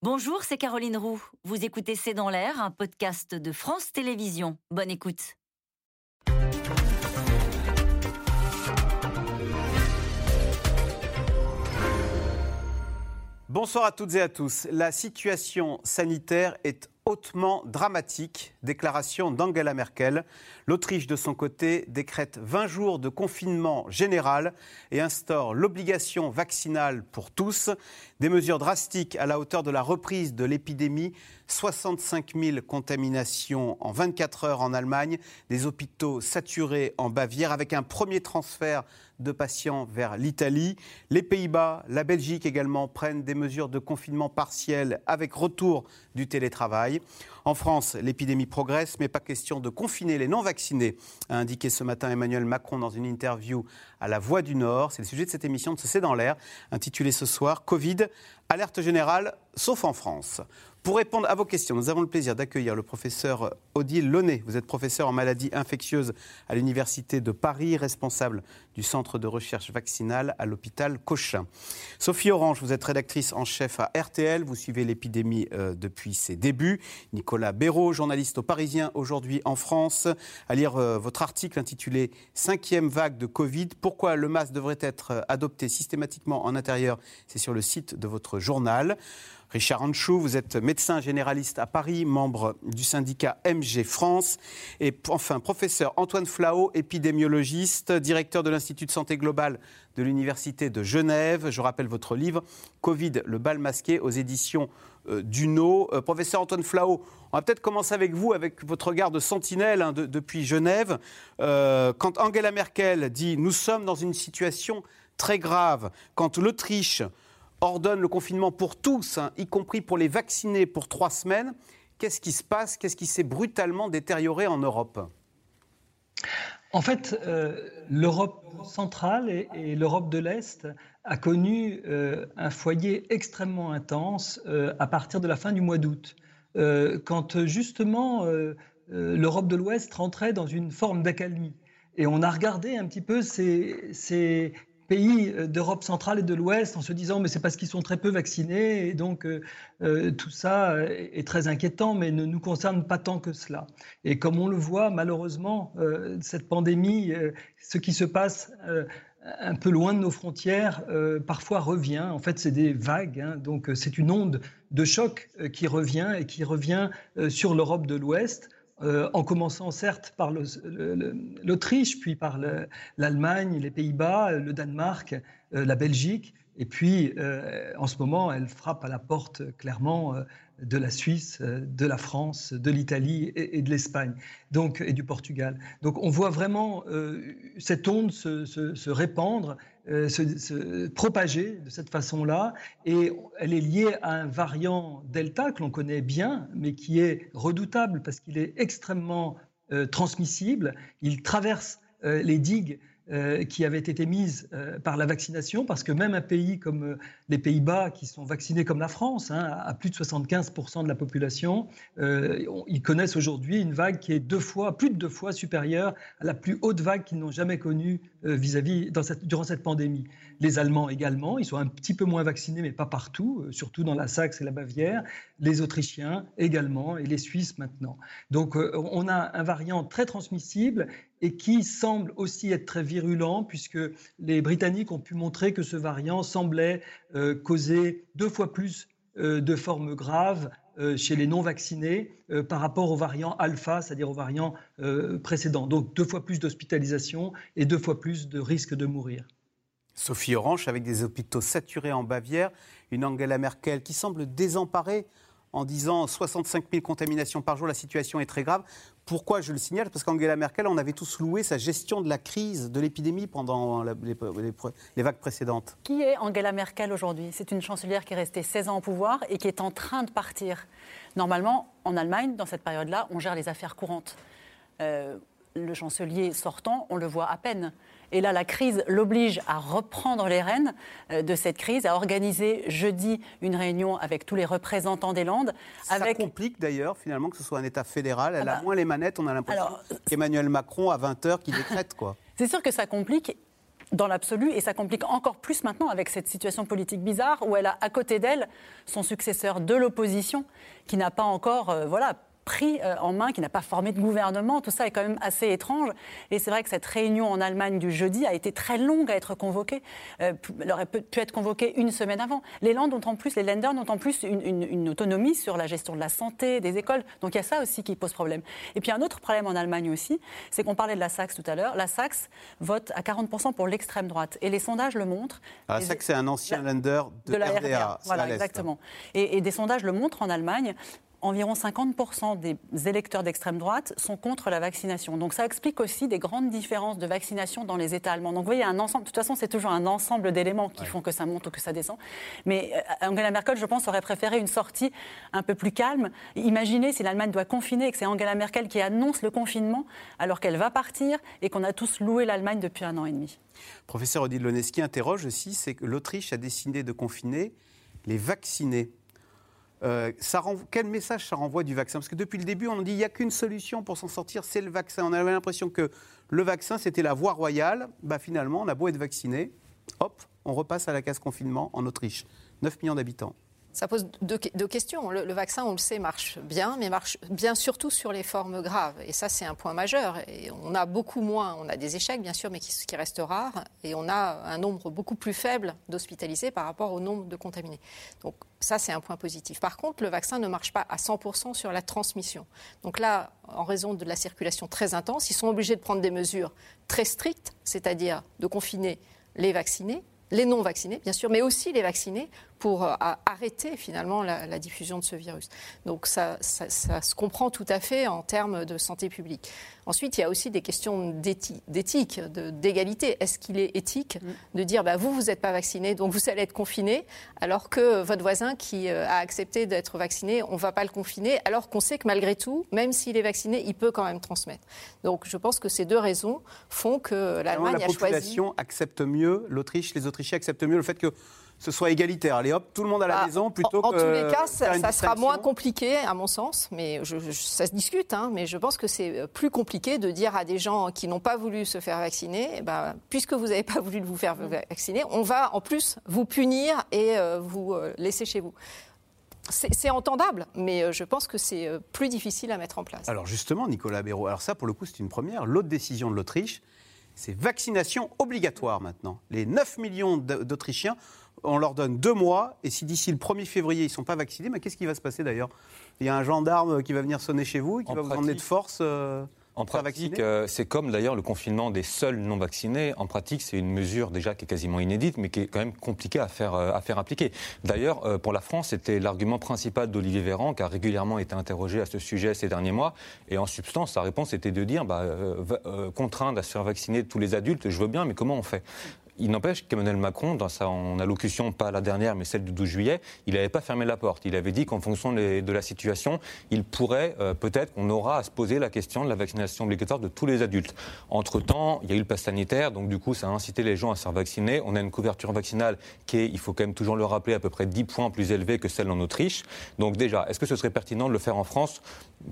Bonjour, c'est Caroline Roux. Vous écoutez C'est dans l'air, un podcast de France Télévisions. Bonne écoute. Bonsoir à toutes et à tous. La situation sanitaire est hautement dramatique. Déclaration d'Angela Merkel. L'Autriche, de son côté, décrète 20 jours de confinement général et instaure l'obligation vaccinale pour tous. Des mesures drastiques à la hauteur de la reprise de l'épidémie. 65 000 contaminations en 24 heures en Allemagne, des hôpitaux saturés en Bavière avec un premier transfert de patients vers l'Italie. Les Pays-Bas, la Belgique également prennent des mesures de confinement partiel avec retour du télétravail. En France, l'épidémie progresse, mais pas question de confiner les non-vaccinés, a indiqué ce matin Emmanuel Macron dans une interview à La Voix du Nord. C'est le sujet de cette émission de C'est dans l'air, intitulée ce soir Covid, alerte générale, sauf en France. Pour répondre à vos questions, nous avons le plaisir d'accueillir le professeur Odile Launay. Vous êtes professeur en maladies infectieuses à l'Université de Paris, responsable du Centre de recherche vaccinale à l'hôpital Cochin. Sophie Orange, vous êtes rédactrice en chef à RTL. Vous suivez l'épidémie euh, depuis ses débuts. Béraud, journaliste au Parisien aujourd'hui en France, à lire euh, votre article intitulé Cinquième vague de Covid. Pourquoi le masque devrait être euh, adopté systématiquement en intérieur? C'est sur le site de votre journal. Richard Anchou, vous êtes médecin généraliste à Paris, membre du syndicat MG France. Et enfin, professeur Antoine Flao, épidémiologiste, directeur de l'Institut de santé globale de l'Université de Genève. Je rappelle votre livre Covid, le bal masqué aux éditions Duno. Euh, professeur Antoine Flao, on va peut-être commencer avec vous, avec votre regard de sentinelle hein, depuis Genève. Euh, quand Angela Merkel dit Nous sommes dans une situation très grave, quand l'Autriche ordonne le confinement pour tous, hein, y compris pour les vaccinés pour trois semaines. Qu'est-ce qui se passe? Qu'est-ce qui s'est brutalement détérioré en Europe? En fait, euh, l'Europe centrale et, l'Europe de l'Est a connu euh, un foyer extrêmement intense euh, à partir de la fin du mois d'août, quand justement l'Europe de l'Ouest rentrait dans une forme d'accalmie. Et on a regardé un petit peu ces, ces, pays euh, d'Europe centrale et de l'Ouest en se disant mais c'est parce qu'ils sont très peu vaccinés et donc euh, euh, tout ça est très inquiétant mais ne nous concerne pas tant que cela. Et comme on le voit malheureusement, cette pandémie, ce qui se passe un peu loin de nos frontières, parfois revient. En fait, c'est des vagues, hein. donc c'est une onde de choc qui revient et qui revient sur l'Europe de l'Ouest. Euh, en commençant certes par l'Autriche, puis par l'Allemagne, les Pays-Bas, le Danemark, euh, la Belgique, et puis euh, en ce moment, elle frappe à la porte clairement de la Suisse, de la France, de l'Italie et, de l'Espagne, donc et du Portugal. Donc on voit vraiment cette onde se répandre euh, se, propager de cette façon-là. Et elle est liée à un variant Delta que l'on connaît bien, mais qui est redoutable parce qu'il est extrêmement euh, transmissible. Il traverse euh, les digues euh, qui avaient été mises euh, par la vaccination, parce que même un pays comme euh, les Pays-Bas, qui sont vaccinés comme la France, hein, à plus de 75% de la population, ils connaissent aujourd'hui une vague qui est deux fois, plus de deux fois supérieure à la plus haute vague qu'ils n'ont jamais connue vis-à-vis durant cette pandémie. Les Allemands également, ils sont un petit peu moins vaccinés, mais pas partout, surtout dans la Saxe et la Bavière. Les Autrichiens également, et les Suisses maintenant. Donc on a un variant très transmissible et qui semble aussi être très virulent, puisque les Britanniques ont pu montrer que ce variant semblait euh, causer deux fois plus euh, de formes graves euh, chez les non-vaccinés par rapport au variant alpha, c'est-à-dire au variant précédent. Donc deux fois plus d'hospitalisation et deux fois plus de risque de mourir. Sophie Orange, avec des hôpitaux saturés en Bavière, une Angela Merkel qui semble désemparée en disant 65 000 contaminations par jour, la situation est très grave. Pourquoi je le signale Parce qu'Angela Merkel, on avait tous loué sa gestion de la crise de l'épidémie pendant les, vagues précédentes. Qui est Angela Merkel aujourd'hui? C'est une chancelière qui est restée 16 ans au pouvoir et qui est en train de partir. Normalement, en Allemagne, dans cette période-là, on gère les affaires courantes. Euh, le chancelier sortant, on le voit à peine. Et là, la crise l'oblige à reprendre les rênes euh, de cette crise, à organiser jeudi une réunion avec tous les représentants des Landes. Ça complique d'ailleurs, finalement, que ce soit un État fédéral. Elle ah a bah, moins les manettes, on a l'impression qu'Emmanuel Macron, à 20h, qui décrète. quoi. C'est sûr que ça complique. dans l'absolu, et ça complique encore plus maintenant avec cette situation politique bizarre où elle a à côté d'elle son successeur de l'opposition qui n'a pas encore euh, voilà, pris euh, en main, qui n'a pas formé de gouvernement. Tout ça est quand même assez étrange. Et c'est vrai que cette réunion en Allemagne du jeudi a été très longue à être convoquée. Euh, elle aurait pu être convoquée une semaine avant. Les Landes ont en plus, les Länder ont en plus une, autonomie sur la gestion de la santé, des écoles. Donc il y a ça aussi qui pose problème. Et puis un autre problème en Allemagne aussi, c'est qu'on parlait de la Saxe tout à l'heure. La Saxe vote à 40% pour l'extrême droite. Et les sondages le montrent. Ah, la Saxe, c'est un ancien Länder de, la RDA. Voilà, exactement. Et, et des sondages le montrent en Allemagne environ 50% des électeurs d'extrême droite sont contre la vaccination. Donc ça explique aussi des grandes différences de vaccination dans les États allemands. Donc vous voyez, un ensemble, de toute façon, c'est toujours un ensemble d'éléments qui font que ça monte ou que ça descend. Mais euh, Angela Merkel, je pense, aurait préféré une sortie un peu plus calme. Imaginez si l'Allemagne doit confiner et que c'est Angela Merkel qui annonce le confinement alors qu'elle va partir et qu'on a tous loué l'Allemagne depuis un an et demi. Professeur Odile Loneski interroge aussi, c'est que l'Autriche a décidé de confiner les vaccinés. Euh, quel message ça renvoie du vaccin? Parce que depuis le début, on dit qu'il n'y a qu'une solution pour s'en sortir, c'est le vaccin. On avait l'impression que le vaccin, c'était la voie royale. Bah, finalement, on a beau être vacciné, hop, on repasse à la case confinement en Autriche. 9 millions d'habitants. Ça pose deux, questions. Le, vaccin, on le sait, marche bien, mais marche bien surtout sur les formes graves. Et ça, c'est un point majeur. On a beaucoup moins, on a des échecs, bien sûr, mais qui, qui restent rares. Et on a un nombre beaucoup plus faible d'hospitalisés par rapport au nombre de contaminés. Donc ça, c'est un point positif. Par contre, le vaccin ne marche pas à 100% sur la transmission. Donc là, en raison de la circulation très intense, ils sont obligés de prendre des mesures très strictes, c'est-à-dire de confiner les vaccinés, les non vaccinés, bien sûr, mais aussi les vaccinés pour euh, arrêter finalement la, diffusion de ce virus. Donc ça, ça, se comprend tout à fait en termes de santé publique. Ensuite, il y a aussi des questions d'éthique, d'égalité. Est-ce qu'il est éthique mm. de dire bah, vous, vous n'êtes pas vacciné, donc vous allez être confiné, alors que votre voisin qui euh, a accepté d'être vacciné, on ne va pas le confiner, alors qu'on sait que malgré tout, même s'il est vacciné, il peut quand même transmettre. Donc je pense que ces deux raisons font que l'Allemagne a choisi. La population accepte mieux, l'Autriche, les Autrichiens acceptent mieux le fait que ce soit égalitaire. Allez hop, tout le monde à la ah, maison plutôt en, que. En tous les cas, ça, sera moins compliqué, à mon sens, mais ça se discute, hein, mais je pense que c'est plus compliqué de dire à des gens qui n'ont pas voulu se faire vacciner, eh ben, puisque vous n'avez pas voulu vous faire vacciner, on va en plus vous punir et euh, vous euh, laisser chez vous. C'est entendable, mais euh, je pense que c'est plus difficile à mettre en place. Alors justement, Nicolas Béraud, alors ça pour le coup c'est une première. L'autre décision de l'Autriche, c'est vaccination obligatoire maintenant. Les 9 millions d'Autrichiens on leur donne deux mois, et si d'ici le 1er février, ils ne sont pas vaccinés, mais qu'est-ce qui va se passer d'ailleurs? Il y a un gendarme qui va venir sonner chez vous et qui va vous emmener de force euh, en pratique, euh, c'est comme d'ailleurs le confinement des seuls non vaccinés. En pratique, c'est une mesure déjà qui est quasiment inédite, mais qui est quand même compliquée à faire, euh, à faire appliquer. D'ailleurs, pour la France, c'était l'argument principal d'Olivier Véran, qui a régulièrement été interrogé à ce sujet ces derniers mois. Et en substance, sa réponse était de dire bah, contraindre à se faire vacciner tous les adultes, je veux bien, mais comment on fait? Il n'empêche qu'Emmanuel Macron, dans sa allocution, pas la dernière, mais celle du 12 juillet, il n'avait pas fermé la porte. Il avait dit qu'en fonction de la situation, il pourrait, euh, peut-être qu'on aura à se poser la question de la vaccination obligatoire de tous les adultes. Entre-temps, il y a eu le pass sanitaire, donc du coup, ça a incité les gens à se faire vacciner. On a une couverture vaccinale qui est, il faut quand même toujours le rappeler, à peu près 10 points plus élevée que celle en Autriche. Donc déjà, est-ce que ce serait pertinent de le faire en France?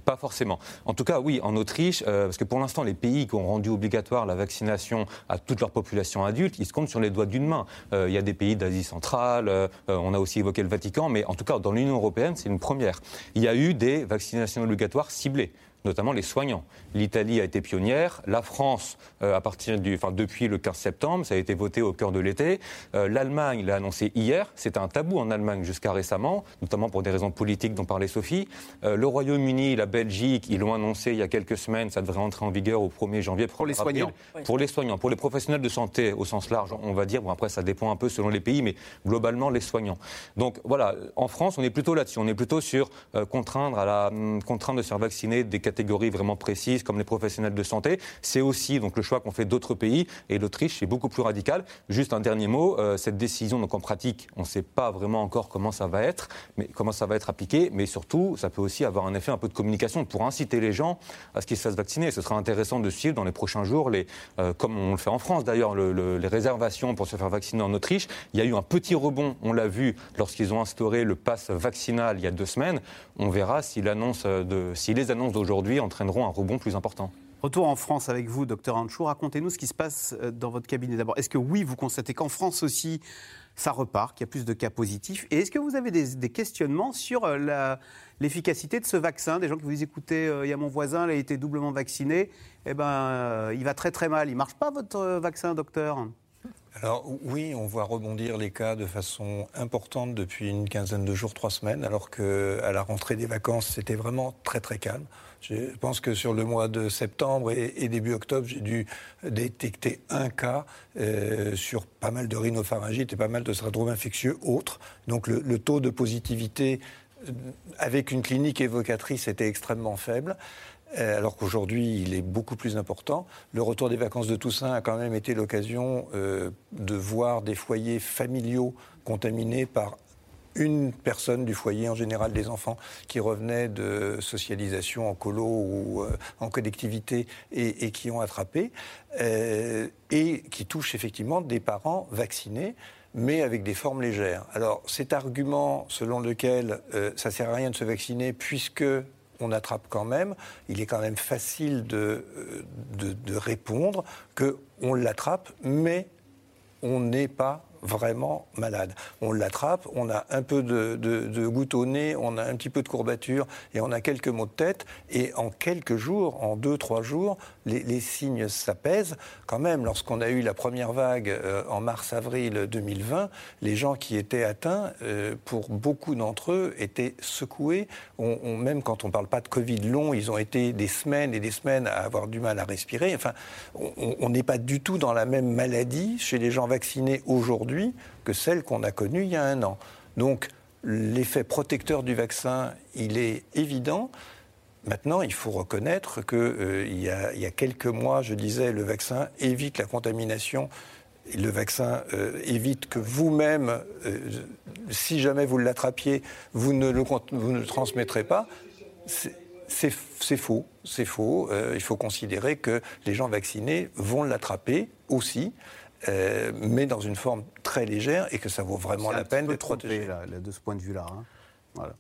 Pas forcément. En tout cas, oui, en Autriche, euh, parce que pour l'instant, les pays qui ont rendu obligatoire la vaccination à toute leur population adulte, compte sur les doigts d'une main. Euh, il y a des pays d'Asie centrale, euh, on a aussi évoqué le Vatican, mais en tout cas, dans l'Union européenne, c'est une première. Il y a eu des vaccinations obligatoires ciblées notamment les soignants. L'Italie a été pionnière, la France, euh, à partir du, enfin, depuis le 15 septembre, ça a été voté au cœur de l'été. Euh, L'Allemagne l'a annoncé hier, c'était un tabou en Allemagne jusqu'à récemment, notamment pour des raisons politiques dont parlait Sophie. Euh, le Royaume-Uni, la Belgique, ils l'ont annoncé il y a quelques semaines, ça devrait entrer en vigueur au 1er janvier. Pour les soignants Pour les soignants, pour les professionnels de santé au sens large, on va dire, bon après ça dépend un peu selon les pays, mais globalement les soignants. Donc voilà, en France, on est plutôt là-dessus, on est plutôt sur contraindre, à la, hum, contraindre de se faire vacciner des catégories vraiment précises comme les professionnels de santé. C'est aussi donc le choix qu'ont fait d'autres pays et l'Autriche est beaucoup plus radical. Juste un dernier mot, euh, cette décision donc en pratique, on ne sait pas vraiment encore comment ça va être, mais comment ça va être appliqué, mais surtout ça peut aussi avoir un effet un peu de communication pour inciter les gens à ce qu'ils se fassent vacciner. Ce sera intéressant de suivre dans les prochains jours, les, euh, comme on le fait en France d'ailleurs, les réservations pour se faire vacciner en Autriche. Il y a eu un petit rebond, on l'a vu lorsqu'ils ont instauré le pass vaccinal il y a deux semaines. On verra si, l'annonce de, si les annonces d'aujourd'hui entraîneront un rebond plus important. Retour en France avec vous, docteur Anchou. Racontez-nous ce qui se passe euh, dans votre cabinet d'abord. Est-ce que oui, vous constatez qu'en France aussi, ça repart, qu'il y a plus de cas positifs? Et est-ce que vous avez des, questionnements sur euh, l'efficacité de ce vaccin? Des gens qui vous disent écoutez, euh, il y a mon voisin, il a été doublement vacciné, eh ben, il va très très mal. Il marche pas votre vaccin, docteur? Alors oui, on voit rebondir les cas de façon importante depuis une quinzaine de jours, trois semaines, alors qu'à la rentrée des vacances, c'était vraiment très très calme. Je pense que sur le mois de septembre et, début octobre, j'ai dû détecter un cas euh, sur pas mal de rhinopharyngite et pas mal de syndromes infectieux autres. Donc le, taux de positivité euh, avec une clinique évocatrice était extrêmement faible. Euh, alors qu'aujourd'hui il est beaucoup plus important. Le retour des vacances de Toussaint a quand même été l'occasion euh, de voir des foyers familiaux contaminés par une personne du foyer, en général des enfants, qui revenaient de socialisation en colo ou euh, en collectivité et, qui ont attrapé, et qui touchent effectivement des parents vaccinés mais avec des formes légères. Alors cet argument selon lequel ça ne sert à rien de se vacciner puisque on attrape quand même, il est quand même facile de, euh, de, de répondre qu'on l'attrape, mais on n'est pas vraiment malade. On l'attrape, on a un peu de, goutte au nez, on a un petit peu de courbature et on a quelques maux de tête. Et en quelques jours, en deux, trois jours, les, signes s'apaisent. Quand même, lorsqu'on a eu la première vague euh, en mars-avril 2020, les gens qui étaient atteints, euh, pour beaucoup d'entre eux, étaient secoués. Même quand on ne parle pas de Covid long, ils ont été des semaines et des semaines à avoir du mal à respirer. Enfin, on n'est pas du tout dans la même maladie chez les gens vaccinés aujourd'hui que celle qu'on a connue il y a un an. Donc l'effet protecteur du vaccin, il est évident. Maintenant, il faut reconnaître qu'il euh, y, a quelques mois, je disais, le vaccin évite la contamination. Le vaccin euh, évite que vous-même, euh, si jamais vous l'attrapiez, vous, ne le, vous transmettrez pas. C'est faux, c'est faux. il faut considérer que les gens vaccinés vont l'attraper aussi. Euh, mais dans une forme très légère et que ça vaut vraiment la peine d'être protégé. de ce point de vue-là. Hein.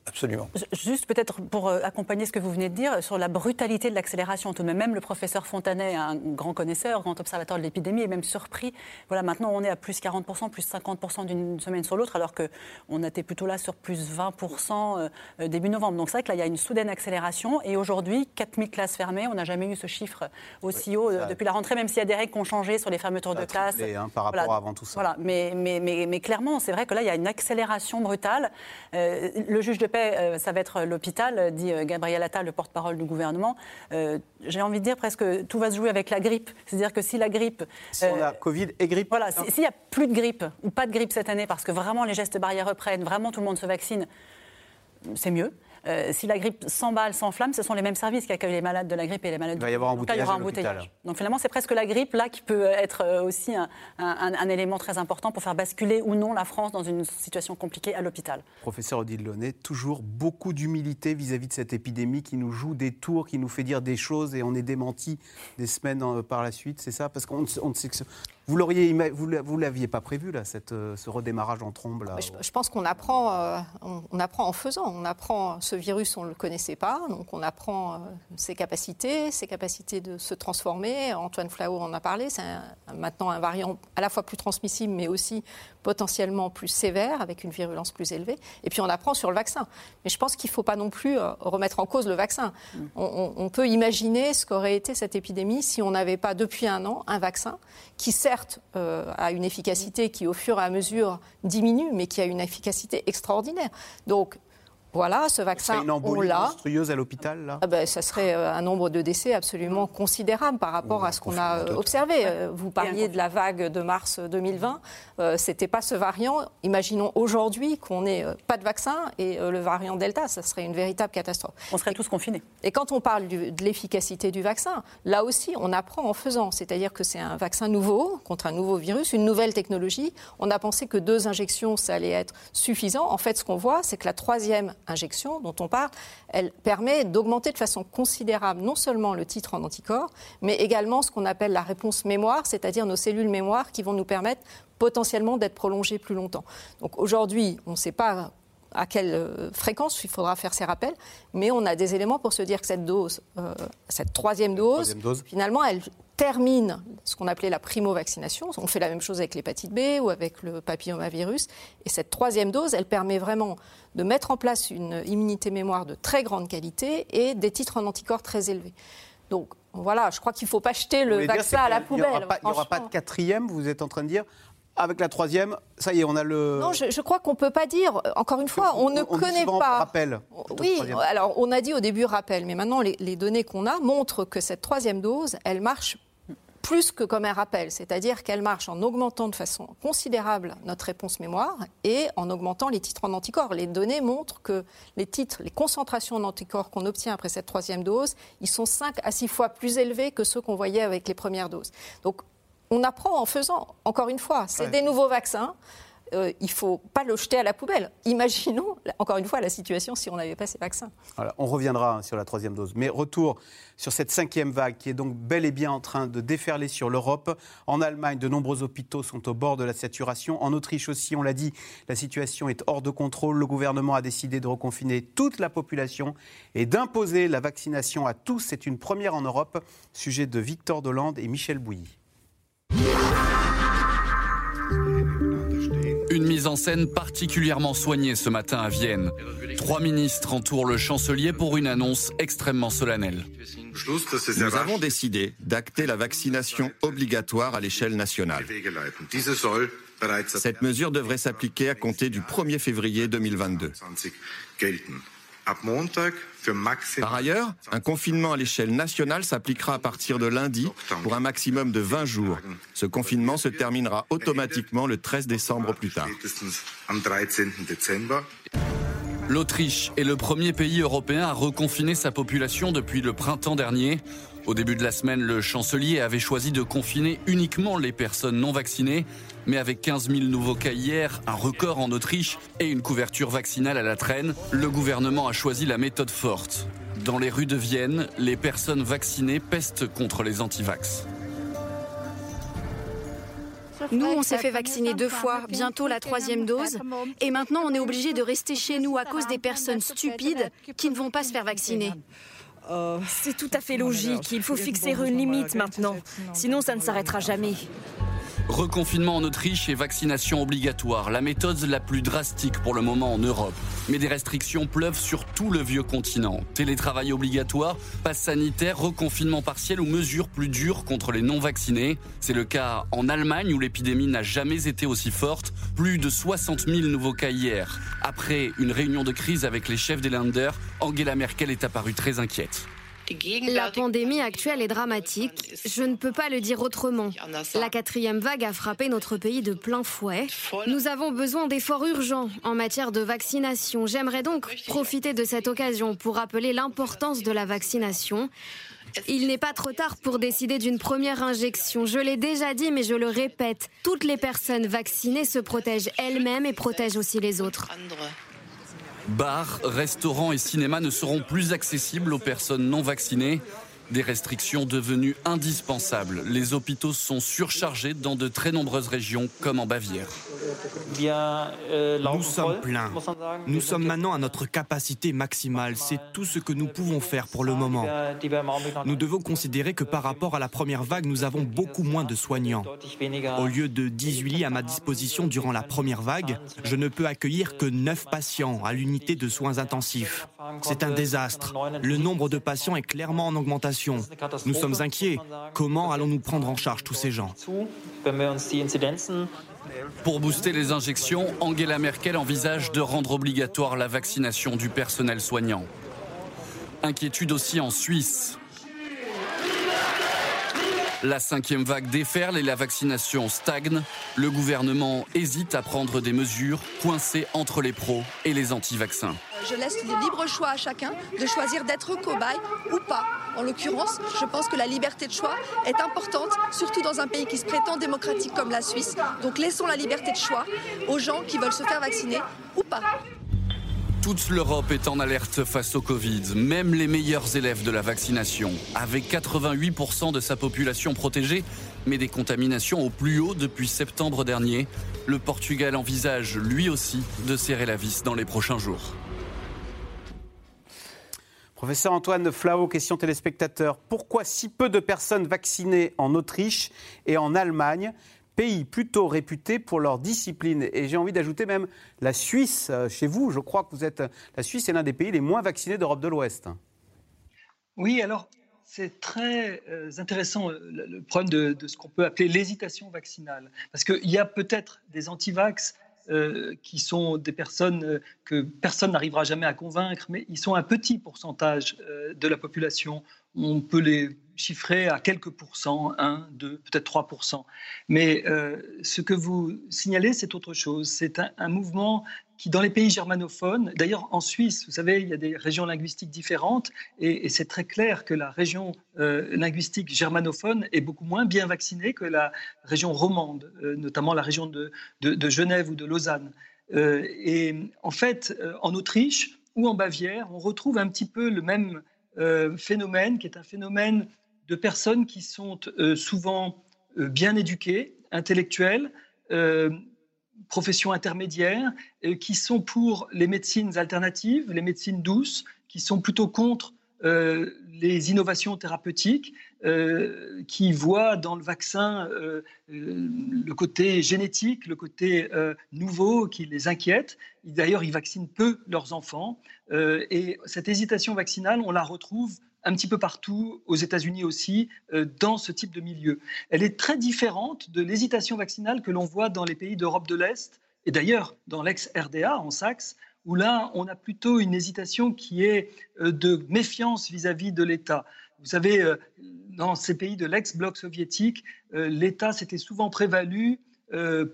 Absolument. Juste peut-être pour euh, accompagner ce que vous venez de dire sur la brutalité de l'accélération. Tout de même, même le professeur Fontanet, un grand connaisseur, grand observateur de l'épidémie, est même surpris. Voilà, maintenant on est à plus 40%, plus 50% d'une semaine sur l'autre, alors qu'on était plutôt là sur plus 20% euh, euh, début novembre. Donc c'est vrai que là, il y a une soudaine accélération. Et aujourd'hui, 4000 classes fermées, on n'a jamais eu ce chiffre aussi haut depuis la rentrée, même s'il y a des règles qui ont changé sur les fermetures de classes. Hein, par rapport à avant tout ça. Voilà, mais, mais, mais, mais clairement, c'est vrai que là, il y a une accélération brutale. le juge de paix, euh, ça va être l'hôpital, dit euh, Gabriel Attal, le porte-parole du gouvernement. Euh, j'ai envie de dire presque tout va se jouer avec la grippe. C'est-à-dire que si la grippe. Si on a Covid et grippe. Voilà, s'il n'y a plus de grippe ou pas de grippe cette année, parce que vraiment les gestes barrières reprennent, vraiment tout le monde se vaccine, c'est mieux. Euh, si la grippe s'emballe, s'enflamme, ce sont les mêmes services qui accueillent les malades de la grippe et les malades Il va y avoir un embouteillage. Donc finalement, c'est presque la grippe là qui peut être euh, aussi un, élément très important pour faire basculer ou non la France dans une situation compliquée à l'hôpital. Professeur Odile Launay, toujours beaucoup d'humilité vis-à-vis de cette épidémie qui nous joue des tours, qui nous fait dire des choses et on est démenti des semaines euh, par la suite, c'est ça? Parce qu'on ne sait que vous l'auriez, vous l'aviez pas prévu là, cette, euh, ce redémarrage en trombe là. Je, pense qu'on apprend, euh, on, apprend en faisant. On apprend ce virus, on le connaissait pas, donc on apprend euh, ses capacités, ses capacités de se transformer. Antoine Flau en a parlé. C'est maintenant un variant à la fois plus transmissible, mais aussi potentiellement plus sévère, avec une virulence plus élevée. Et puis on apprend sur le vaccin. Mais je pense qu'il ne faut pas non plus remettre en cause le vaccin. Mm. On, on peut imaginer ce qu'aurait été cette épidémie si on n'avait pas depuis un an un vaccin qui certes euh, a une efficacité qui au fur et à mesure diminue, mais qui a une efficacité extraordinaire. Donc voilà, ce vaccin, une on l'a. monstrueuse à l'hôpital, là ah ben, Ça serait euh, un nombre de décès absolument considérable par rapport à ce qu'on a euh, observé. Euh, vous parliez de la vague de mars 2020. Ce C'était pas ce variant. Imaginons aujourd'hui qu'on n'ait pas de vaccin et le variant Delta. Ça serait une véritable catastrophe. On serait tous confinés. Et quand on parle de l'efficacité du vaccin, là aussi, on apprend en faisant. C'est-à-dire que c'est un vaccin nouveau contre un nouveau virus, une nouvelle technologie. On a pensé que deux injections, ça allait être suffisant. En fait, ce qu'on voit, c'est que la troisième injection dont on parle, elle permet d'augmenter de façon considérable non seulement le titre en anticorps, mais également ce qu'on appelle la réponse mémoire, c'est-à-dire nos cellules mémoire qui vont nous permettre potentiellement d'être prolongées plus longtemps. Donc aujourd'hui, on ne sait pas à quelle euh, fréquence il faudra faire ces rappels, mais on a des éléments pour se dire que cette dose, euh, cette troisième dose, finalement, elle termine ce qu'on appelait la primo-vaccination. On fait la même chose avec l'hépatite B ou avec le papillomavirus. Et cette troisième dose, elle permet vraiment de mettre en place une immunité mémoire de très grande qualité et des titres en anticorps très élevés. Donc voilà, je crois qu'il ne faut pas jeter le vaccin à la poubelle. Il n'y aura, pas de quatrième, vous êtes en train de dire avec la troisième, ça y est, on a le. Non, je, crois qu'on ne peut pas dire. Encore une fois, on, ne connaît pas. Rappel. Oui, alors on a dit au début rappel, mais maintenant les, les données qu'on a montrent que cette troisième dose, elle marche plus que comme un rappel, c'est-à-dire qu'elle marche en augmentant de façon considérable notre réponse mémoire et en augmentant les titres en anticorps. Les données montrent que les titres, les concentrations en anticorps qu'on obtient après cette troisième dose, ils sont 5 à 6 fois plus élevés que ceux qu'on voyait avec les premières doses. Donc on apprend en faisant, encore une fois, c'est des nouveaux vaccins. Euh, il ne faut pas le jeter à la poubelle. Imaginons, encore une fois, la situation si on n'avait pas ces vaccins. on reviendra hein, sur la troisième dose. Mais retour sur cette cinquième vague qui est donc bel et bien en train de déferler sur l'Europe. En Allemagne, de nombreux hôpitaux sont au bord de la saturation. En Autriche aussi, on l'a dit, la situation est hors de contrôle. Le gouvernement a décidé de reconfiner toute la population et d'imposer la vaccination à tous. C'est une première en Europe. Sujet de Victor Dolande et Michel Bouilly. En scène particulièrement soignée ce matin à Vienne. Trois ministres entourent le chancelier pour une annonce extrêmement solennelle. Nous avons décidé d'acter la vaccination obligatoire à l'échelle nationale. Cette mesure devrait s'appliquer à compter du 1er février 2022. Par ailleurs, un confinement à l'échelle nationale s'appliquera à partir de lundi pour un maximum de 20 jours. Ce confinement se terminera automatiquement le 13 décembre plus tard. L'Autriche est le premier pays européen à reconfiner sa population depuis le printemps dernier. Au début de la semaine, le chancelier avait choisi de confiner uniquement les personnes non vaccinées, mais avec 15 000 nouveaux cas hier, un record en Autriche et une couverture vaccinale à la traîne, le gouvernement a choisi la méthode forte. Dans les rues de Vienne, les personnes vaccinées pestent contre les antivax. Nous, on s'est fait vacciner deux fois, bientôt la troisième dose, et maintenant on est obligé de rester chez nous à cause des personnes stupides qui ne vont pas se faire vacciner. C'est tout à fait logique. Il faut fixer une limite maintenant. Sinon, ça ne s'arrêtera jamais. Reconfinement en Autriche et vaccination obligatoire, la méthode la plus drastique pour le moment en Europe. Mais des restrictions pleuvent sur tout le vieux continent. Télétravail obligatoire, passe sanitaire, reconfinement partiel ou mesures plus dures contre les non-vaccinés. C'est le cas en Allemagne où l'épidémie n'a jamais été aussi forte. Plus de 60 000 nouveaux cas hier. Après une réunion de crise avec les chefs des Länder, Angela Merkel est apparue très inquiète. La pandémie actuelle est dramatique. Je ne peux pas le dire autrement. La quatrième vague a frappé notre pays de plein fouet. Nous avons besoin d'efforts urgents en matière de vaccination. J'aimerais donc profiter de cette occasion pour rappeler l'importance de la vaccination. Il n'est pas trop tard pour décider d'une première injection. Je l'ai déjà dit, mais je le répète, toutes les personnes vaccinées se protègent elles-mêmes et protègent aussi les autres. Bars, restaurants et cinémas ne seront plus accessibles aux personnes non vaccinées. Des restrictions devenues indispensables. Les hôpitaux sont surchargés dans de très nombreuses régions, comme en Bavière. Nous sommes pleins. Nous sommes maintenant à notre capacité maximale. C'est tout ce que nous pouvons faire pour le moment. Nous devons considérer que par rapport à la première vague, nous avons beaucoup moins de soignants. Au lieu de 18 lits à ma disposition durant la première vague, je ne peux accueillir que 9 patients à l'unité de soins intensifs. C'est un désastre. Le nombre de patients est clairement en augmentation. Nous sommes inquiets. Comment allons-nous prendre en charge tous ces gens? Pour booster les injections, Angela Merkel envisage de rendre obligatoire la vaccination du personnel soignant. Inquiétude aussi en Suisse. La cinquième vague déferle et la vaccination stagne. Le gouvernement hésite à prendre des mesures coincées entre les pros et les anti-vaccins. Je laisse le libre choix à chacun de choisir d'être cobaye ou pas. En l'occurrence, je pense que la liberté de choix est importante, surtout dans un pays qui se prétend démocratique comme la Suisse. Donc laissons la liberté de choix aux gens qui veulent se faire vacciner ou pas. Toute l'Europe est en alerte face au Covid, même les meilleurs élèves de la vaccination. Avec 88% de sa population protégée, mais des contaminations au plus haut depuis septembre dernier, Le Portugal envisage lui aussi de serrer la vis dans les prochains jours. Professeur Antoine Flao, question téléspectateur. Pourquoi si peu de personnes vaccinées en Autriche et en Allemagne pays plutôt réputés pour leur discipline. Et j'ai envie d'ajouter même la Suisse, euh, chez vous, je crois que vous êtes. La Suisse est l'un des pays les moins vaccinés d'Europe de l'Ouest. Oui, alors c'est très euh, intéressant euh, le problème de, ce qu'on peut appeler l'hésitation vaccinale. Parce qu'il y a peut-être des antivax qui sont des personnes que personne n'arrivera jamais à convaincre, mais ils sont un petit pourcentage de la population. On peut les chiffré à quelques pourcents, 1, 2, peut-être 3% Mais euh, ce que vous signalez, c'est autre chose. C'est un, mouvement qui, dans les pays germanophones, d'ailleurs en Suisse, vous savez, il y a des régions linguistiques différentes, et, c'est très clair que la région euh, linguistique germanophone est beaucoup moins bien vaccinée que la région romande, euh, notamment la région de, Genève ou de Lausanne. et en fait, en Autriche ou en Bavière, on retrouve un petit peu le même phénomène, qui est un phénomène de personnes qui sont euh, souvent euh, bien éduquées, intellectuelles, euh, professions intermédiaires, qui sont pour les médecines alternatives, les médecines douces, qui sont plutôt contre les innovations thérapeutiques, qui voient dans le vaccin le côté génétique, le côté nouveau qui les inquiète. D'ailleurs, ils vaccinent peu leurs enfants. et cette hésitation vaccinale, on la retrouve un petit peu partout, aux États-Unis aussi, euh, dans ce type de milieu. Elle est très différente de l'hésitation vaccinale que l'on voit dans les pays d'Europe de l'Est, et d'ailleurs dans l'ex-RDA, en Saxe, où là, on a plutôt une hésitation qui est euh, de méfiance vis-à-vis de l'État. Vous savez, euh, dans ces pays de l'ex-bloc soviétique, l'État s'était souvent prévalu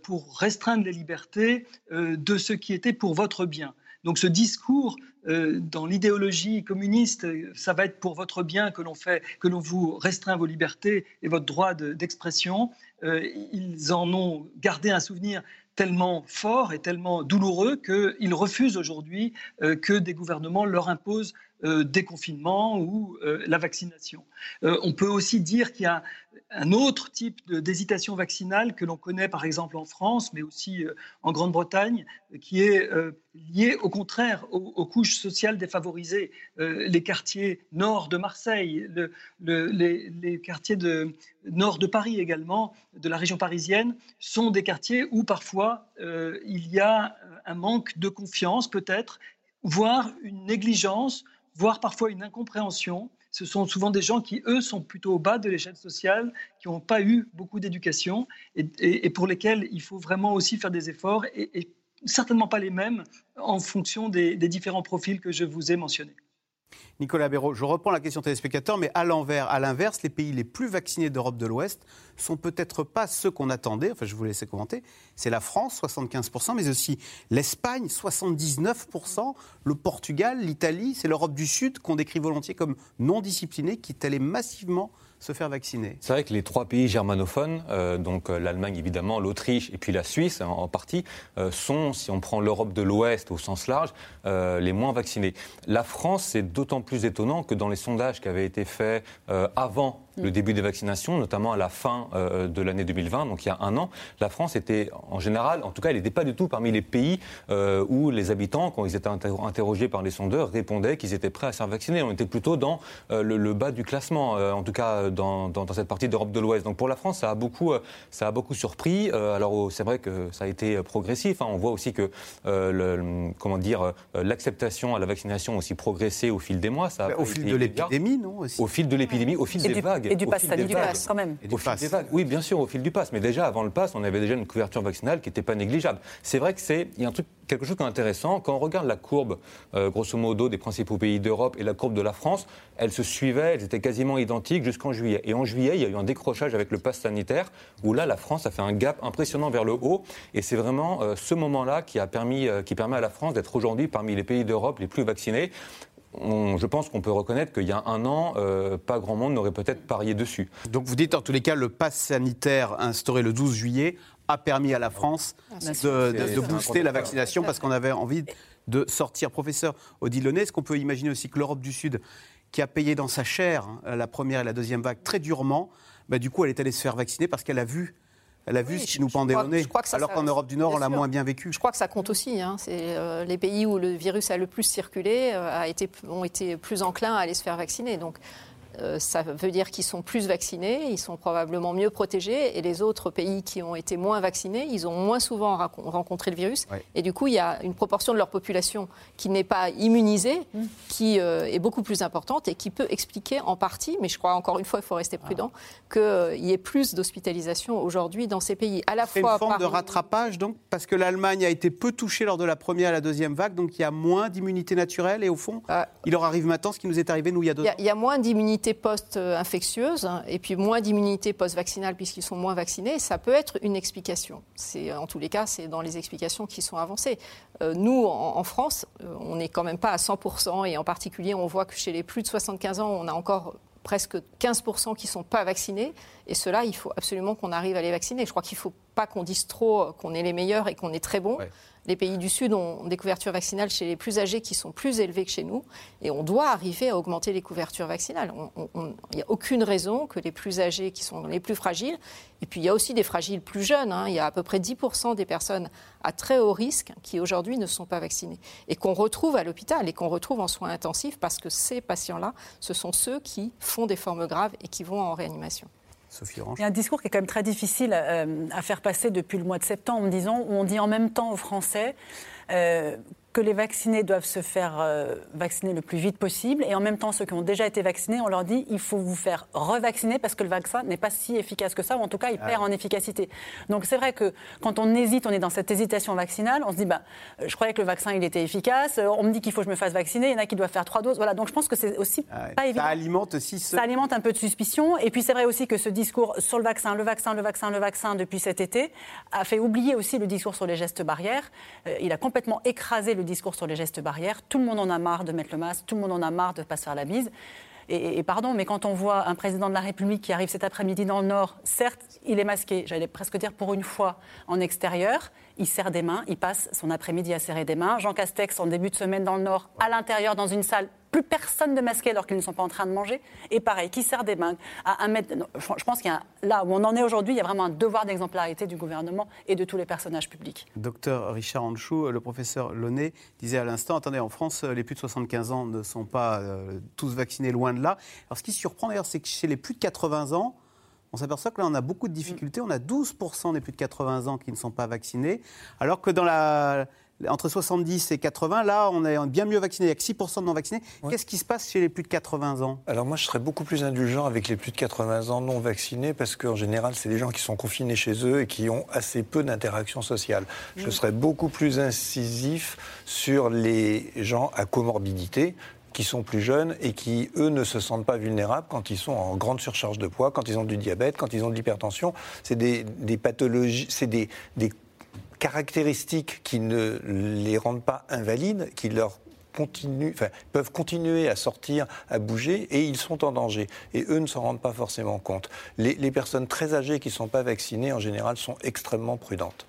pour restreindre les libertés de ce qui était pour votre bien. Donc ce discours euh, dans l'idéologie communiste, ça va être pour votre bien que l'on fait, que l'on vous restreint vos libertés et votre droit d'expression. Euh, ils en ont gardé un souvenir tellement fort et tellement douloureux qu'ils refusent aujourd'hui euh, que des gouvernements leur imposent des confinements ou la vaccination. on peut aussi dire qu'il y a un autre type d'hésitation vaccinale que l'on connaît par exemple en France, mais aussi euh, en Grande-Bretagne, qui est euh, lié au contraire aux, couches sociales défavorisées. Euh, les quartiers nord de Marseille, les, quartiers de, nord de Paris également, de la région parisienne, sont des quartiers où parfois il y a un manque de confiance peut-être, voire une négligence, voire parfois une incompréhension ce sont souvent des gens qui, eux, sont plutôt au bas de l'échelle sociale, qui n'ont pas eu beaucoup d'éducation et, pour lesquels il faut vraiment aussi faire des efforts et, certainement pas les mêmes en fonction des différents profils que je vous ai mentionnés. Nicolas Béraud, je reprends la question téléspectateur, mais à l'envers, à l'inverse, les pays les plus vaccinés d'Europe de l'Ouest sont peut-être pas ceux qu'on attendait. Enfin, je vous laisse commenter. C'est la France, 75%, mais aussi l'Espagne, 79%, le Portugal, l'Italie, c'est l'Europe du Sud qu'on décrit volontiers comme non disciplinée, qui est allée massivement se faire vacciner. C'est vrai que les trois pays germanophones, euh, donc euh, l'Allemagne évidemment, l'Autriche et puis la Suisse en, partie, euh, sont, si on prend l'Europe de l'Ouest au sens large, les moins vaccinés. La France, c'est d'autant plus étonnant que dans les sondages qui avaient été faits avant le début des vaccinations, notamment à la fin euh, de l'année 2020, donc il y a un an, la France était en général, en tout cas, elle n'était pas du tout parmi les pays euh, où les habitants, quand ils étaient interrogés par les sondeurs, répondaient qu'ils étaient prêts à se faire vacciner. On était plutôt dans euh, le, bas du classement, en tout cas dans, dans, cette partie d'Europe de l'Ouest. Donc pour la France, ça a beaucoup, ça a beaucoup surpris. alors oh, c'est vrai que ça a été progressif. Hein. On voit aussi que le, comment dire, l'acceptation à la vaccination a aussi progressé au fil des mois. Ça au fil de l'épidémie, non Au fil de l'épidémie, au fil des vagues. Et du pass sanitaire, quand même. au fil des vagues. Oui, bien sûr, au fil du pass. Mais déjà, avant le pass, on avait déjà une couverture vaccinale qui n'était pas négligeable. C'est vrai que c'est. Il y a un truc, quelque chose qui est intéressant. Quand on regarde la courbe, euh, grosso modo, des principaux pays d'Europe et la courbe de la France, elles se suivaient, elles étaient quasiment identiques jusqu'en juillet. Et en juillet, il y a eu un décrochage avec le pass sanitaire, où là, la France a fait un gap impressionnant vers le haut. Et c'est vraiment euh, ce moment-là qui, a permis, euh, qui permet à la France d'être aujourd'hui parmi les pays d'Europe les plus vaccinés je pense qu'on peut reconnaître qu'il y a un an, euh, pas grand monde n'aurait peut-être parié dessus. Donc vous dites en tous les cas, le pass sanitaire instauré le 12 juillet a permis à la France ah, de, booster la vaccination parce qu'on avait envie de sortir. Professeur Odile est-ce qu'on peut imaginer aussi que l'Europe du Sud, qui a payé dans sa chair hein, la première et la deuxième vague très durement, bah, du coup elle est allée se faire vacciner parce qu'elle a vu Elle a vu ce qui nous pendait au nez, alors qu'en Europe du Nord, on l'a moins bien vécu. Je crois que ça compte aussi. Hein. C'est euh, les pays où le virus a le plus circulé euh, a été, ont été plus enclins à aller se faire vacciner. Donc euh, ça veut dire qu'ils sont plus vaccinés, ils sont probablement mieux protégés, et les autres pays qui ont été moins vaccinés, ils ont moins souvent rencontré le virus. Et du coup, il y a une proportion de leur population qui n'est pas immunisée, mmh. qui euh, est beaucoup plus importante et qui peut expliquer en partie, mais je crois encore une fois, il faut rester prudent, qu'il euh, y ait plus d'hospitalisation aujourd'hui dans ces pays. À la fois une forme de rattrapage, donc, parce que l'Allemagne a été peu touchée lors de la première et la deuxième vague, donc il y a moins d'immunité naturelle, et au fond, il leur arrive maintenant ce qui nous est arrivé, nous, il y a deux ans. Il y a moins d'immunité post-infectieuse et puis moins d'immunité post-vaccinale puisqu'ils sont moins vaccinés, ça peut être une explication. C'est, en tous les cas, c'est dans les explications qui sont avancées. Euh, nous, en, France, euh, on n'est quand même pas à 100% et en particulier, on voit que chez les plus de 75 ans, on a encore presque 15% qui ne sont pas vaccinés. Et cela, il faut absolument qu'on arrive à les vacciner. Je crois qu'il ne faut pas qu'on dise trop qu'on est les meilleurs et qu'on est très bons. Les pays du Sud ont des couvertures vaccinales chez les plus âgés qui sont plus élevées que chez nous. Et on doit arriver à augmenter les couvertures vaccinales. Il n'y a aucune raison que les plus âgés, qui sont les plus fragiles, et puis il y a aussi des fragiles plus jeunes. Hein. il y a à peu près 10% des personnes à très haut risque qui aujourd'hui ne sont pas vaccinées. Et qu'on retrouve à l'hôpital et qu'on retrouve en soins intensifs parce que ces patients-là, ce sont ceux qui font des formes graves et qui vont en réanimation. Il y a un discours qui est quand même très difficile euh, à faire passer depuis le mois de septembre, disons, où on dit en même temps aux Français euh, que les vaccinés doivent se faire euh, vacciner le plus vite possible. Et en même temps, ceux qui ont déjà été vaccinés, on leur dit il faut vous faire revacciner parce que le vaccin n'est pas si efficace que ça, ou en tout cas, il ah perd en efficacité. Donc c'est vrai que quand on hésite, on est dans cette hésitation vaccinale, on se dit bah, euh, je croyais que le vaccin il était efficace, euh, on me dit qu'il faut que je me fasse vacciner, il y en a qui doivent faire trois doses. Voilà, donc je pense que c'est aussi ah pas évident. Ça alimente aussi Ça alimente un peu de suspicion. Et puis c'est vrai aussi que ce discours sur le vaccin, le vaccin, le vaccin, le vaccin depuis cet été a fait oublier aussi le discours sur les gestes barrières. il a complètement écrasé le discours sur les gestes barrières. Tout le monde en a marre de mettre le masque, tout le monde en a marre de ne pas se faire la bise. Et, pardon, mais quand on voit un président de la République qui arrive cet après-midi dans le Nord, certes, il est masqué, j'allais presque dire pour une fois, en extérieur, il serre des mains, il passe son après-midi à serrer des mains. Jean Castex, en début de semaine dans le Nord, à l'intérieur, dans une salle, plus personne de masqué alors qu'ils ne sont pas en train de manger. Et pareil, qui serre des mains à un mètre. Je pense qu'il y a là où on en est aujourd'hui, il y a vraiment un devoir d'exemplarité du gouvernement et de tous les personnages publics. Docteur Richard Anchou, le professeur Launay disait à l'instant attendez, en France, les plus de 75 ans ne sont pas euh, tous vaccinés, loin de là. Alors ce qui surprend d'ailleurs, c'est que chez les plus de 80 ans, on s'aperçoit que là, on a beaucoup de difficultés. On a 12% des plus de 80 ans qui ne sont pas vaccinés, alors que dans la, entre 70 et 80, là, on est bien mieux vacciné. Il n'y a que 6% de non vaccinés. Qu'est-ce qui se passe chez les plus de 80 ans? Alors moi, je serais beaucoup plus indulgent avec les plus de 80 ans non vaccinés parce qu'en général, c'est des gens qui sont confinés chez eux et qui ont assez peu d'interactions sociales. Je serais beaucoup plus incisif sur les gens à comorbidité qui sont plus jeunes et qui, eux, ne se sentent pas vulnérables quand ils sont en grande surcharge de poids, quand ils ont du diabète, quand ils ont de l'hypertension. C'est des, pathologies, c'est des, caractéristiques qui ne les rendent pas invalides, qui leur continuent, enfin, peuvent continuer à sortir, à bouger, et ils sont en danger. Et eux ne s'en rendent pas forcément compte. Les, les personnes très âgées qui ne sont pas vaccinées, en général, sont extrêmement prudentes.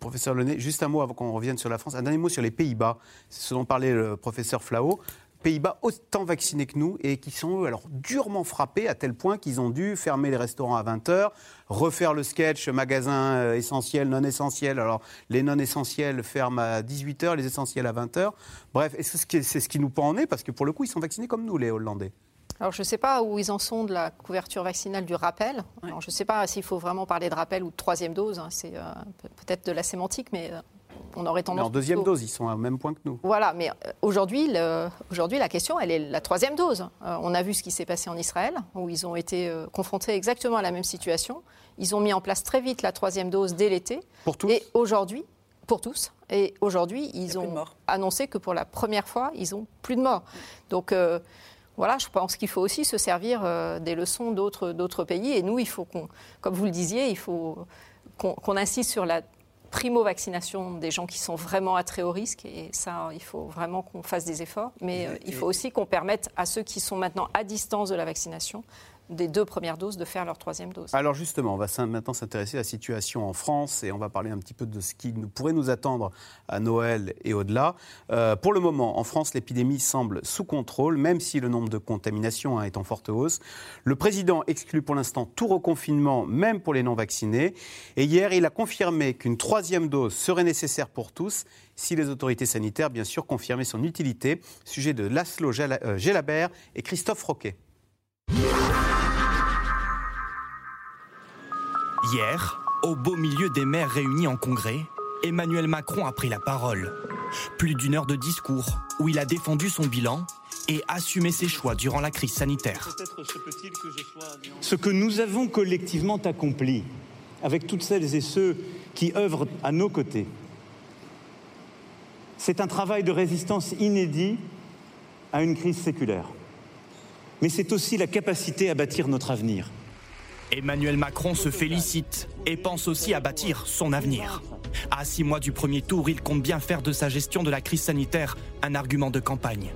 Professeur Lenné, juste un mot avant qu'on revienne sur la France. Un dernier mot sur les Pays-Bas. C'est ce dont parlait le professeur Flao. Pays-Bas autant vaccinés que nous et qui sont alors durement frappés à tel point qu'ils ont dû fermer les restaurants à 20h, refaire le sketch magasin euh, essentiel, non essentiel. Alors les non essentiels ferment à 18h, les essentiels à 20h. Bref, c'est ce qui nous pend en nez parce que pour le coup, ils sont vaccinés comme nous, les Hollandais. Alors, je ne sais pas où ils en sont de la couverture vaccinale du rappel. je ne sais pas s'il faut vraiment parler de rappel ou de troisième dose. Hein. C'est euh, peut-être de la sémantique, mais euh, on aurait tendance. Mais en deuxième dose, ils sont au même point que nous. Voilà, mais euh, aujourd'hui, aujourd'hui, la question, elle est la troisième dose. on a vu ce qui s'est passé en Israël, où ils ont été confrontés exactement à la même situation. Ils ont mis en place très vite la troisième dose dès l'été. Pour tous. Et aujourd'hui, pour tous. Et aujourd'hui, ils ont annoncé que pour la première fois, ils ont plus de morts. Donc voilà, je pense qu'il faut aussi se servir euh, des leçons d'autres pays. Et nous, il faut qu'on, comme vous le disiez, il faut qu'on insiste sur la primo-vaccination des gens qui sont vraiment à très haut risque. Et ça, il faut vraiment qu'on fasse des efforts. Mais euh, il faut aussi qu'on permette à ceux qui sont maintenant à distance de la vaccination des deux premières doses de faire leur troisième dose. Alors justement, on va maintenant s'intéresser à la situation en France et on va parler un petit peu de ce qui pourrait nous attendre à Noël et au-delà. Euh, pour le moment, en France, l'épidémie semble sous contrôle, même si le nombre de contaminations hein, est en forte hausse. Le président exclut pour l'instant tout reconfinement, même pour les non-vaccinés. Et hier, il a confirmé qu'une troisième dose serait nécessaire pour tous si les autorités sanitaires, bien sûr, confirmaient son utilité. Sujet de Laszlo euh, Gélabert et Christophe Roquet. Hier, au beau milieu des maires réunis en congrès, Emmanuel Macron a pris la parole. Plus d'une heure de discours où il a défendu son bilan et assumé ses choix durant la crise sanitaire. Ce que nous avons collectivement accompli avec toutes celles et ceux qui œuvrent à nos côtés, c'est un travail de résistance inédit à une crise séculaire. Mais c'est aussi la capacité à bâtir notre avenir. Emmanuel Macron se félicite et pense aussi à bâtir son avenir. À six mois du premier tour, il compte bien faire de sa gestion de la crise sanitaire un argument de campagne.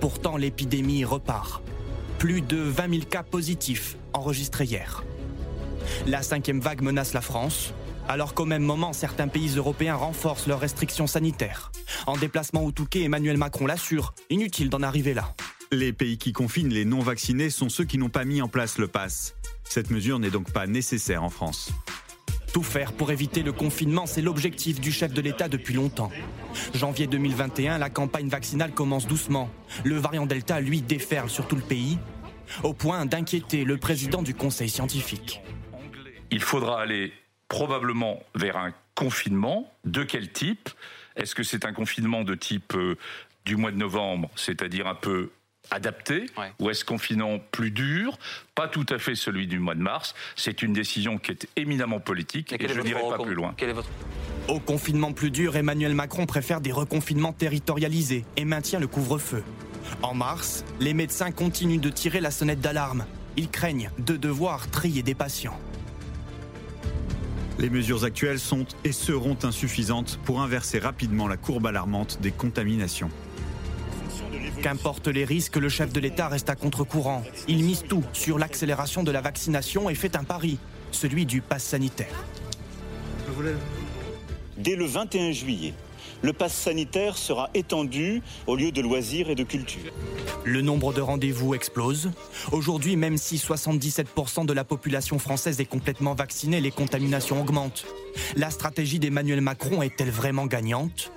Pourtant, l'épidémie repart. Plus de 20 000 cas positifs enregistrés hier. La cinquième vague menace la France, alors qu'au même moment, certains pays européens renforcent leurs restrictions sanitaires. En déplacement au Touquet, Emmanuel Macron l'assure, inutile d'en arriver là. Les pays qui confinent les non-vaccinés sont ceux qui n'ont pas mis en place le pass. Cette mesure n'est donc pas nécessaire en France. Tout faire pour éviter le confinement, c'est l'objectif du chef de l'État depuis longtemps. Janvier 2021, la campagne vaccinale commence doucement. Le variant Delta, lui, déferle sur tout le pays, au point d'inquiéter le président du Conseil scientifique. Il faudra aller probablement vers un confinement. De quel type? Est-ce que c'est un confinement de type euh, du mois de novembre, c'est-à-dire un peu adapté ou est-ce confinement plus dur? Pas tout à fait celui du mois de mars. C'est une décision qui est éminemment politique et, je n'irai pas plus loin. Au confinement plus dur, Emmanuel Macron préfère des reconfinements territorialisés et maintient le couvre-feu. En mars, les médecins continuent de tirer la sonnette d'alarme. Ils craignent de devoir trier des patients. Les mesures actuelles sont et seront insuffisantes pour inverser rapidement la courbe alarmante des contaminations. Qu'importe les risques, le chef de l'État reste à contre-courant. Il mise tout sur l'accélération de la vaccination et fait un pari, celui du pass sanitaire. Dès le 21 juillet, le pass sanitaire sera étendu au lieu de loisirs et de culture. Le nombre de rendez-vous explose. Aujourd'hui, même si 77% de la population française est complètement vaccinée, les contaminations augmentent. La stratégie d'Emmanuel Macron est-elle vraiment gagnante?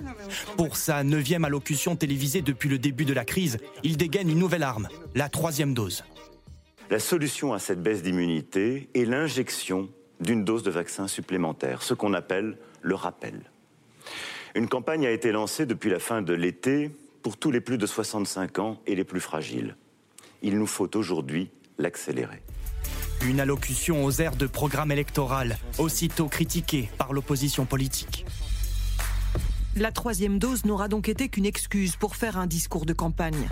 Pour sa neuvième allocution télévisée depuis le début de la crise, il dégaine une nouvelle arme, la troisième dose. La solution à cette baisse d'immunité est l'injection d'une dose de vaccin supplémentaire, ce qu'on appelle le rappel. Une campagne a été lancée depuis la fin de l'été pour tous les plus de 65 ans et les plus fragiles. Il nous faut aujourd'hui l'accélérer. Une allocution aux airs de programme électoral, aussitôt critiquée par l'opposition politique. La troisième dose n'aura donc été qu'une excuse pour faire un discours de campagne.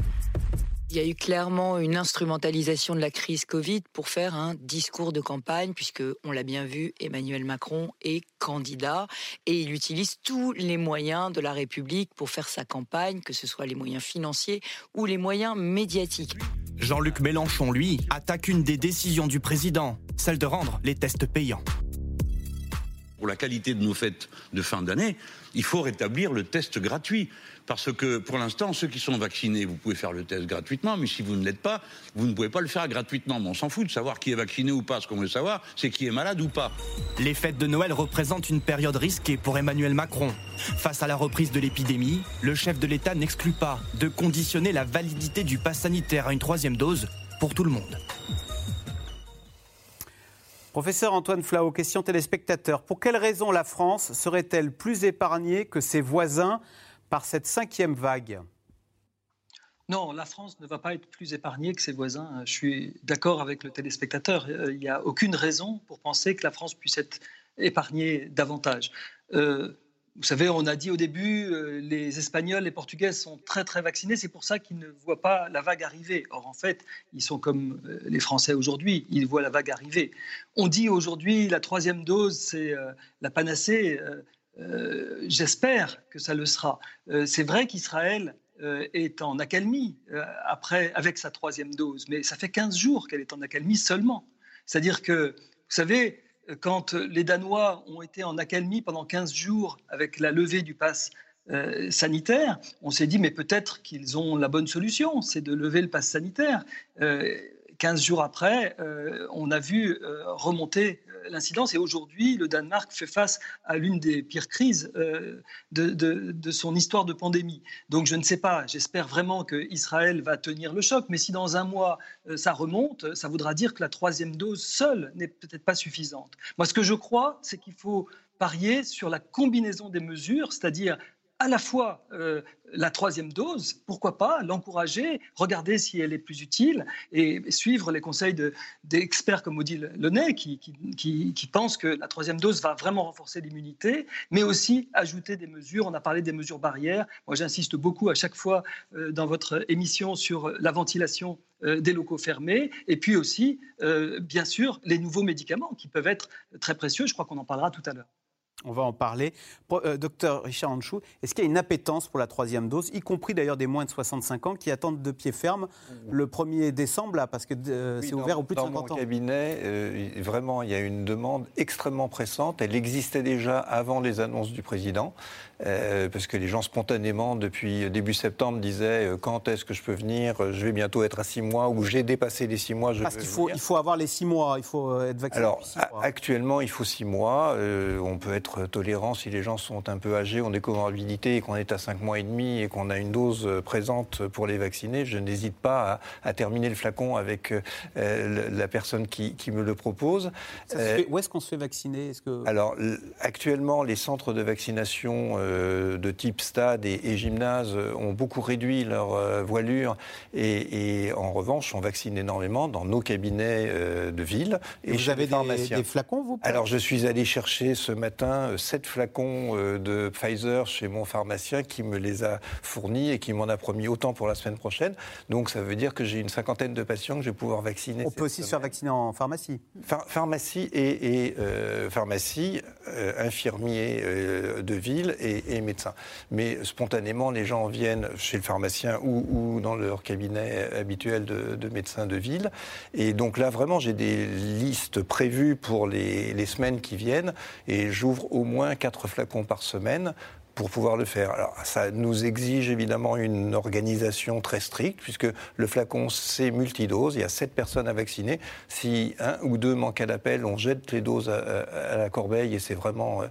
Il y a eu clairement une instrumentalisation de la crise Covid pour faire un discours de campagne, puisque on l'a bien vu, Emmanuel Macron est candidat et il utilise tous les moyens de la République pour faire sa campagne, que ce soit les moyens financiers ou les moyens médiatiques. Jean-Luc Mélenchon, lui, attaque une des décisions du président, celle de rendre les tests payants. Pour la qualité de nos fêtes de fin d'année, il faut rétablir le test gratuit. Parce que pour l'instant, ceux qui sont vaccinés, vous pouvez faire le test gratuitement, mais si vous ne l'êtes pas, vous ne pouvez pas le faire gratuitement. Mais on s'en fout de savoir qui est vacciné ou pas. Ce qu'on veut savoir, c'est qui est malade ou pas. Les fêtes de Noël représentent une période risquée pour Emmanuel Macron. Face à la reprise de l'épidémie, le chef de l'État n'exclut pas de conditionner la validité du pass sanitaire à une troisième dose pour tout le monde. Professeur Antoine Flao, question téléspectateur. Pour quelle raison la France serait-elle plus épargnée que ses voisins par cette cinquième vague? Non, la France ne va pas être plus épargnée que ses voisins. Je suis d'accord avec le téléspectateur. Euh, il n'y a aucune raison pour penser que la France puisse être épargnée davantage. Euh, vous savez, on a dit au début, euh, les Espagnols, les Portugais sont très très vaccinés, c'est pour ça qu'ils ne voient pas la vague arriver. Or, en fait, ils sont comme les Français aujourd'hui, ils voient la vague arriver. On dit aujourd'hui, la troisième dose, c'est la panacée. Euh, j'espère que ça le sera. Euh, c'est vrai qu'Israël est en accalmie après, avec sa troisième dose, mais ça fait 15 jours qu'elle est en accalmie seulement. C'est-à-dire que, vous savez, quand les Danois ont été en accalmie pendant 15 jours avec la levée du pass euh, sanitaire, on s'est dit, mais peut-être qu'ils ont la bonne solution, c'est de lever le pass sanitaire. Euh, 15 jours après, euh, on a vu euh, remonter l'incidence et aujourd'hui, le Danemark fait face à l'une des pires crises de, de, son histoire de pandémie. Donc je ne sais pas, j'espère vraiment qu'Israël va tenir le choc, mais si dans un mois ça remonte, ça voudra dire que la troisième dose seule n'est peut-être pas suffisante. Moi, ce que je crois, c'est qu'il faut parier sur la combinaison des mesures, c'est-à-dire à la fois euh, la troisième dose, pourquoi pas l'encourager, regarder si elle est plus utile et suivre les conseils d'experts comme Odile Lenay qui, qui, pensent que la troisième dose va vraiment renforcer l'immunité, mais aussi ajouter des mesures. On a parlé des mesures barrières. Moi, j'insiste beaucoup à chaque fois euh, dans votre émission sur la ventilation euh, des locaux fermés, et puis aussi, bien sûr, les nouveaux médicaments qui peuvent être très précieux. Je crois qu'on en parlera tout à l'heure. On va en parler. Euh, docteur Richard Anchou, est-ce qu'il y a une appétence pour la troisième dose, y compris d'ailleurs des moins de 65 ans qui attendent de pied ferme le 1er décembre, là, parce que euh, c'est ouvert au plus de 50 ans Dans mon cabinet, euh, vraiment, il y a une demande extrêmement pressante. Elle existait déjà avant les annonces du président. Euh, parce que les gens spontanément, depuis début septembre, disaient quand est-ce que je peux venir Je vais bientôt être à six mois ou j'ai dépassé les six mois. Je parce qu'il faut, il faut avoir les six mois, il faut être vacciné. Alors, actuellement, il faut six mois. on peut être tolérant si les gens sont un peu âgés, ont des comorbidités et qu'on est à cinq mois et demi et qu'on a une dose présente pour les vacciner. Je n'hésite pas à, terminer le flacon avec la personne qui, me le propose. où est-ce qu'on se fait vacciner? Que... Alors, actuellement, les centres de vaccination euh, de type stade et, gymnase ont beaucoup réduit leur euh, voilure et, en revanche, on vaccine énormément dans nos cabinets euh, de ville. Et, vous avez des, des, flacons, vous Alors, je suis allé chercher ce matin sept flacons de Pfizer chez mon pharmacien qui me les a fournis et qui m'en a promis autant pour la semaine prochaine. Donc, ça veut dire que j'ai une cinquantaine de patients que je vais pouvoir vacciner. On peut aussi se faire vacciner en pharmacie Pharmacie et, pharmacie, infirmier de ville et et, médecins. Mais spontanément, les gens viennent chez le pharmacien ou, dans leur cabinet habituel de, médecins de ville. Et donc là, vraiment, j'ai des listes prévues pour les, les semaines qui viennent et j'ouvre au moins quatre flacons par semaine pour pouvoir le faire. Alors, ça nous exige évidemment une organisation très stricte, puisque le flacon, c'est multidose. Il y a sept personnes à vacciner. Si un ou deux manquent à l'appel, on jette les doses à, la corbeille et c'est vraiment euh,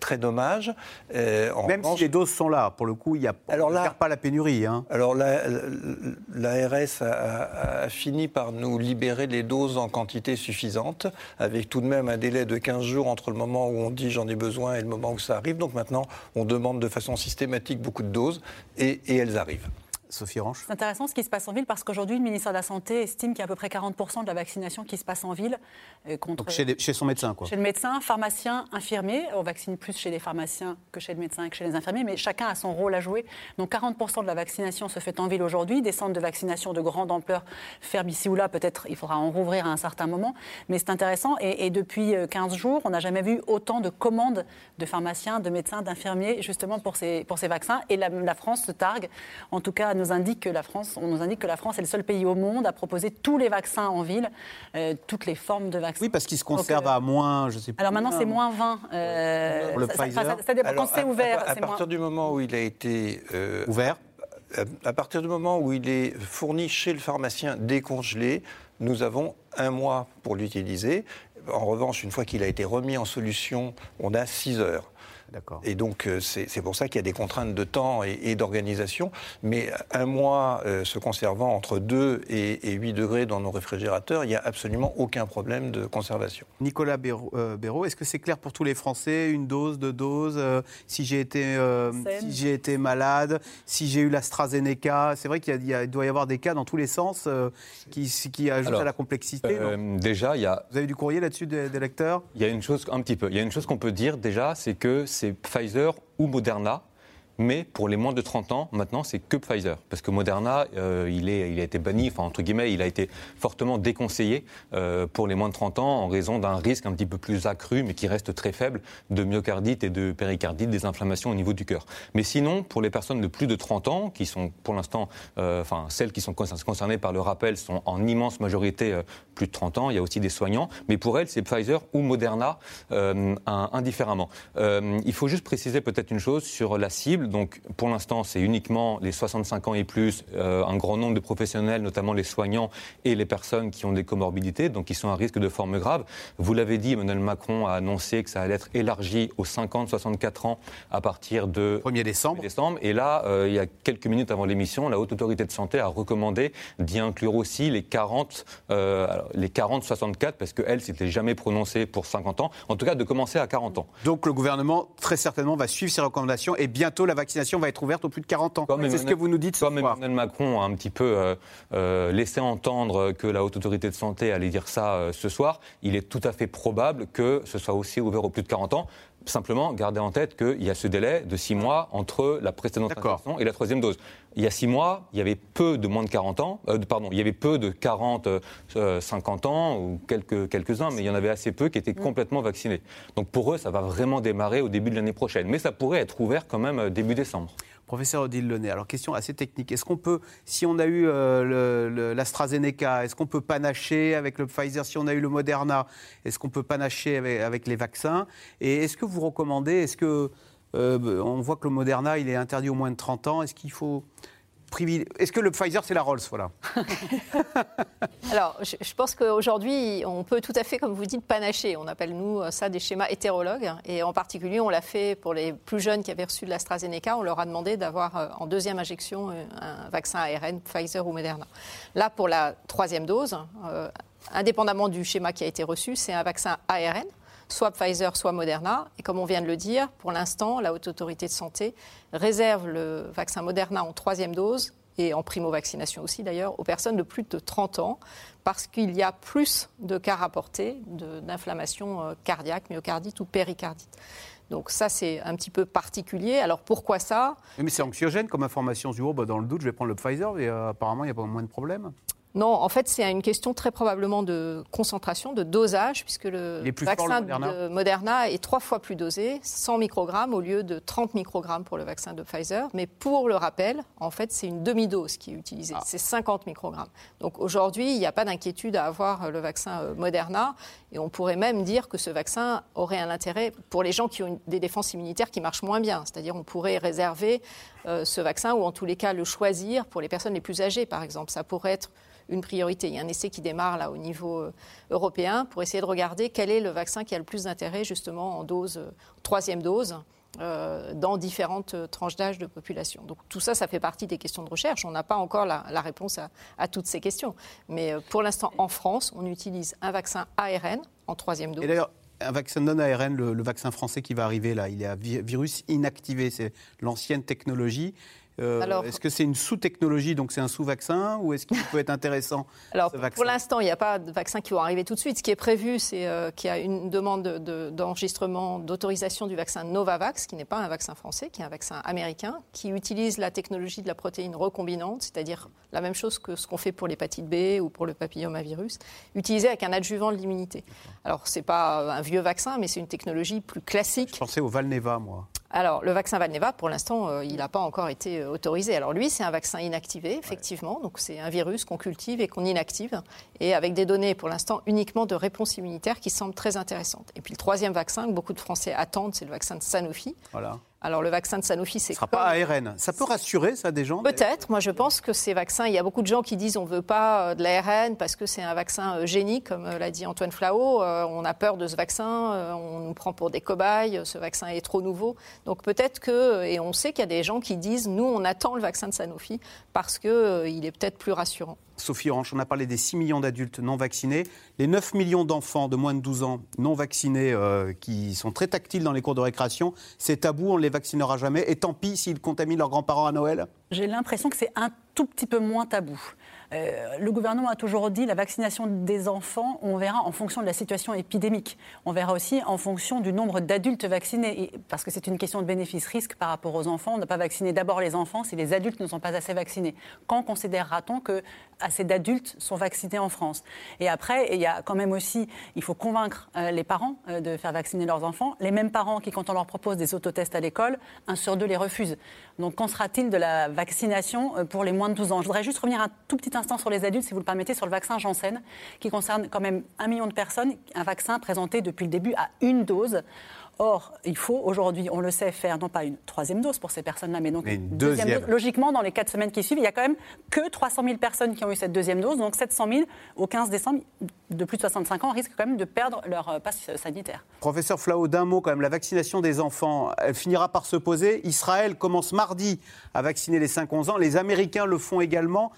très dommage. Euh, Même si les doses sont là, pour le coup, il n'y a alors là, pas la pénurie. Hein. Alors, l'ARS a, a, fini par nous libérer les doses en quantité suffisante, avec tout de même un délai de 15 jours entre le moment où on dit j'en ai besoin et le moment où ça arrive. Donc maintenant, on demande de façon systématique beaucoup de doses et elles arrivent. Sophie Ranch. C'est intéressant ce qui se passe en ville parce qu'aujourd'hui, le ministère de la Santé estime qu'il y a à peu près 40% de la vaccination qui se passe en ville. Euh, contre, Donc chez, chez, son médecin, quoi. Chez le médecin, pharmacien, infirmier. On vaccine plus chez les pharmaciens que chez le médecin et que chez les infirmiers, mais chacun a son rôle à jouer. Donc 40% de la vaccination se fait en ville aujourd'hui. Des centres de vaccination de grande ampleur ferment ici ou là. Peut-être il faudra en rouvrir à un certain moment. Mais c'est intéressant. Et, depuis 15 euh, jours, on n'a jamais vu autant de commandes de pharmaciens, de médecins, d'infirmiers, justement pour ces, pour ces vaccins. Et la, la France se targue, en tout cas, nous indique que la France on nous indique que la France est le seul pays au monde à proposer tous les vaccins en ville, euh, toutes les formes de vaccins. Oui, parce qu'ils se conservent à moins, je sais pas. Alors maintenant, c'est moins 20. Euh, pour le ça, Pfizer. Ça, dépend quand c'est ouvert. À, partir du moment où il a été euh, ouvert à partir du moment où il est fourni chez le pharmacien décongelé, nous avons un mois pour l'utiliser. En revanche, une fois qu'il a été remis en solution, on a 6 heures. Et donc, euh, c'est pour ça qu'il y a des contraintes de temps et, d'organisation. Mais un mois euh, se conservant entre 2 et, 8 degrés dans nos réfrigérateurs, il n'y a absolument aucun problème de conservation. Nicolas Béraud, euh, est-ce que c'est clair pour tous les Français? Une dose, deux doses Si j'ai été, si été malade, si j'ai eu l'AstraZeneca? C'est vrai qu'il doit y avoir des cas dans tous les sens qui, qui ajoutent à la complexité. déjà, il y a. Vous avez du courrier là-dessus des, des lecteurs? Il y a une chose, un petit peu. Il y a une chose qu'on peut dire déjà, c'est que c'est Pfizer ou Moderna Mais pour les moins de 30 ans, maintenant, c'est que Pfizer. Parce que Moderna, euh, il, est, il a été banni, enfin, entre guillemets, il a été fortement déconseillé euh, pour les moins de 30 ans en raison d'un risque un petit peu plus accru, mais qui reste très faible, de myocardite et de péricardite, des inflammations au niveau du cœur. Mais sinon, pour les personnes de plus de 30 ans, qui sont pour l'instant, euh, enfin, celles qui sont concernées par le rappel sont en immense majorité plus de 30 ans. Il y a aussi des soignants. Mais pour elles, c'est Pfizer ou Moderna indifféremment. il faut juste préciser peut-être une chose sur la cible. Donc, pour l'instant, c'est uniquement les 65 ans et plus, euh, un grand nombre de professionnels, notamment les soignants et les personnes qui ont des comorbidités, donc qui sont à risque de forme grave. Vous l'avez dit, Emmanuel Macron a annoncé que ça allait être élargi aux 50-64 ans à partir de 1er décembre. décembre. Et là, euh, il y a quelques minutes avant l'émission, la Haute Autorité de Santé a recommandé d'y inclure aussi les 40, euh, les 40-64, parce qu'elle s'était jamais prononcée pour 50 ans. En tout cas, de commencer à 40 ans. Donc le gouvernement, très certainement, va suivre ces recommandations et bientôt la vaccination va être ouverte aux plus de 40 ans. C'est ce que vous nous dites ce Comme Emmanuel Macron a un petit peu euh, euh, laissé entendre que la Haute Autorité de Santé allait dire ça euh, ce soir, il est tout à fait probable que ce soit aussi ouvert aux plus de 40 ans. Simplement, gardez en tête qu'il y a ce délai de 6 mois entre la précédente injection et la troisième dose. Il y a 6 mois, il y avait peu de moins de 40 ans, pardon, il y avait peu de 40, 50 ans, ou quelques, quelques-uns, mais il y en avait assez peu qui étaient mm. complètement vaccinés. Donc pour eux, ça va vraiment démarrer au début de l'année prochaine. Mais ça pourrait être ouvert quand même début décembre. Professeur Odile Lenay, alors question assez technique. Est-ce qu'on peut, si on a eu euh, l'AstraZeneca, est-ce qu'on peut panacher avec le Pfizer Si on a eu le Moderna, est-ce qu'on peut panacher avec, les vaccins? Et est-ce que vous recommandez, est-ce que, euh, on voit que le Moderna, il est interdit au moins de 30 ans, est-ce qu'il faut est-ce que le Pfizer, c'est la Rolls voilà. Alors, je, pense qu'aujourd'hui, on peut tout à fait, comme vous dites, panacher. On appelle, nous, ça des schémas hétérologues. Et en particulier, on l'a fait pour les plus jeunes qui avaient reçu de l'AstraZeneca. On leur a demandé d'avoir euh, en deuxième injection euh, un vaccin ARN, Pfizer ou Moderna. Là, pour la troisième dose, euh, indépendamment du schéma qui a été reçu, c'est un vaccin ARN soit Pfizer, soit Moderna. Et comme on vient de le dire, pour l'instant, la Haute Autorité de Santé réserve le vaccin Moderna en troisième dose et en primo-vaccination aussi d'ailleurs, aux personnes de plus de 30 ans, parce qu'il y a plus de cas rapportés d'inflammation euh, cardiaque, myocardite ou péricardite. Donc ça, c'est un petit peu particulier. Alors pourquoi ça? Mais c'est anxiogène comme information. Oh, bah, dans le doute, je vais prendre le Pfizer, et euh, apparemment, il n'y a pas moins de problèmes. Non, en fait, c'est une question très probablement de concentration, de dosage, puisque le vaccin de Moderna est trois fois plus dosé, 100 microgrammes au lieu de 30 microgrammes pour le vaccin de Pfizer. Mais pour le rappel, en fait, c'est une demi-dose qui est utilisée, ah. c'est 50 microgrammes. Donc aujourd'hui, il n'y a pas d'inquiétude à avoir le vaccin euh, Moderna, et on pourrait même dire que ce vaccin aurait un intérêt pour les gens qui ont des défenses immunitaires qui marchent moins bien. C'est-à-dire, on pourrait réserver euh, ce vaccin, ou en tous les cas le choisir pour les personnes les plus âgées, par exemple. Ça pourrait être une priorité. Il y a un essai qui démarre là au niveau euh, européen pour essayer de regarder quel est le vaccin qui a le plus d'intérêt justement en dose, euh, troisième dose. Euh, dans différentes tranches d'âge de population. Donc tout ça, ça fait partie des questions de recherche. On n'a pas encore la, réponse à, toutes ces questions. Mais pour l'instant, en France, on utilise un vaccin ARN en troisième dose. Un vaccin non ARN, le, vaccin français qui va arriver là, il est à virus inactivé. C'est l'ancienne technologie. Euh, est-ce que c'est une sous-technologie, donc c'est un sous-vaccin, ou est-ce qu'il peut être intéressant Alors, pour l'instant, il n'y a pas de vaccin qui vont arriver tout de suite. Ce qui est prévu, c'est euh, qu'il y a une demande d'enregistrement, d'autorisation du vaccin Novavax, qui n'est pas un vaccin français, qui est un vaccin américain, qui utilise la technologie de la protéine recombinante, c'est-à-dire la même chose que ce qu'on fait pour l'hépatite B ou pour le papillomavirus, utilisé avec un adjuvant de l'immunité. Alors, ce n'est pas un vieux vaccin, mais c'est une technologie plus classique. Je pensais au Valneva, moi. Alors, le vaccin Valneva, pour l'instant, euh, il n'a pas encore été euh, autorisé. Alors, lui, c'est un vaccin inactivé, effectivement. Donc, c'est un virus qu'on cultive et qu'on inactive. Et avec des données, pour l'instant, uniquement de réponse immunitaire qui semblent très intéressantes. Et puis, le troisième vaccin que beaucoup de Français attendent, c'est le vaccin de Sanofi. Voilà. Alors le vaccin de Sanofi, c'est. Ce ne sera pas ARN. Ça peut rassurer ça des gens Peut-être. Moi, je pense que ces vaccins, il y a beaucoup de gens qui disent on ne veut pas euh, de l'ARN parce que c'est un vaccin euh, génique, comme euh, l'a dit Antoine Flao. On a peur de ce vaccin, on nous prend pour des cobayes, ce vaccin est trop nouveau. Donc peut-être que, et on sait qu'il y a des gens qui disent nous, on attend le vaccin de Sanofi parce qu'il est peut-être plus rassurant. Sophie Orange, on a parlé des 6 millions d'adultes non vaccinés, les 9 millions d'enfants de moins de 12 ans non vaccinés euh, qui sont très tactiles dans les cours de récréation. C'est tabou, on ne les vaccinera jamais. Et tant pis s'ils contaminent leurs grands-parents à Noël J'ai l'impression que c'est un tout petit peu moins tabou. Euh, le gouvernement a toujours dit la vaccination des enfants, on verra en fonction de la situation épidémique. On verra aussi en fonction du nombre d'adultes vaccinés. parce que c'est une question de bénéfice-risque par rapport aux enfants. On n'a pas vacciné d'abord les enfants si les adultes ne sont pas assez vaccinés. Quand considérera-t-on que assez d'adultes sont vaccinés en France? Et après, il y a quand même aussi, il faut convaincre euh, les parents euh, de faire vacciner leurs enfants. Les mêmes parents qui, quand on leur propose des autotests à l'école, un sur deux les refusent. Donc qu'en sera-t-il de la vaccination pour les moins de 12 ans? Je voudrais juste revenir un tout petit instant sur les adultes, si vous le permettez, sur le vaccin Janssen, qui concerne quand même un million de personnes, un vaccin présenté depuis le début à une dose. Or, il faut aujourd'hui, on le sait, faire non pas une troisième dose pour ces personnes-là, mais donc une deuxième, dose. Logiquement, dans les quatre semaines qui suivent, il y a quand même que 300 000 personnes qui ont eu cette deuxième dose, donc 700 000 au 15 décembre de plus de 65 ans risquent quand même de perdre leur euh, passe sanitaire. Professeur Flao, d'un mot quand même, la vaccination des enfants, elle finira par se poser. Israël commence mardi à vacciner les 5-11 ans, les Américains le font également.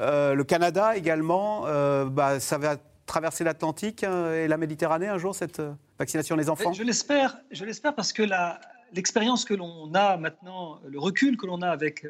Euh, le Canada également, euh, bah, ça va traverser l'Atlantique et la Méditerranée un jour, cette vaccination des enfants Je l'espère, je l'espère parce que l'expérience que l'on a maintenant, le recul que l'on a avec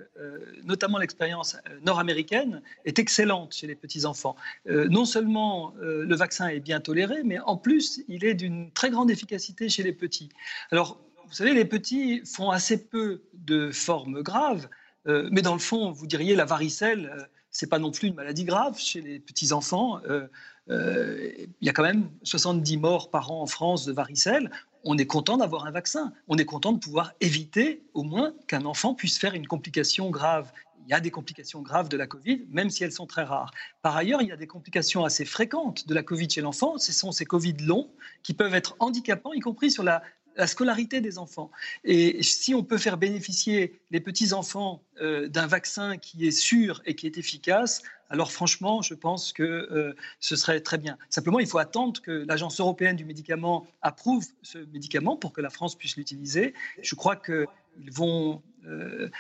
notamment l'expérience nord-américaine est excellente chez les petits-enfants. non seulement le vaccin est bien toléré, mais en plus, il est d'une très grande efficacité chez les petits. Alors, vous savez, les petits font assez peu de formes graves, mais dans le fond, vous diriez la varicelle c'est pas non plus une maladie grave chez les petits enfants. Euh, euh, il y a quand même 70 morts par an en France de varicelle. On est content d'avoir un vaccin. On est content de pouvoir éviter au moins qu'un enfant puisse faire une complication grave. Il y a des complications graves de la Covid, même si elles sont très rares. Par ailleurs, il y a des complications assez fréquentes de la Covid chez l'enfant. Ce sont ces Covid longs qui peuvent être handicapants, y compris sur la la scolarité des enfants. Et si on peut faire bénéficier les petits-enfants euh, d'un vaccin qui est sûr et qui est efficace, alors franchement, je pense que euh, ce serait très bien. Simplement, il faut attendre que l'Agence européenne du médicament approuve ce médicament pour que la France puisse l'utiliser. Je crois qu'ils vont euh,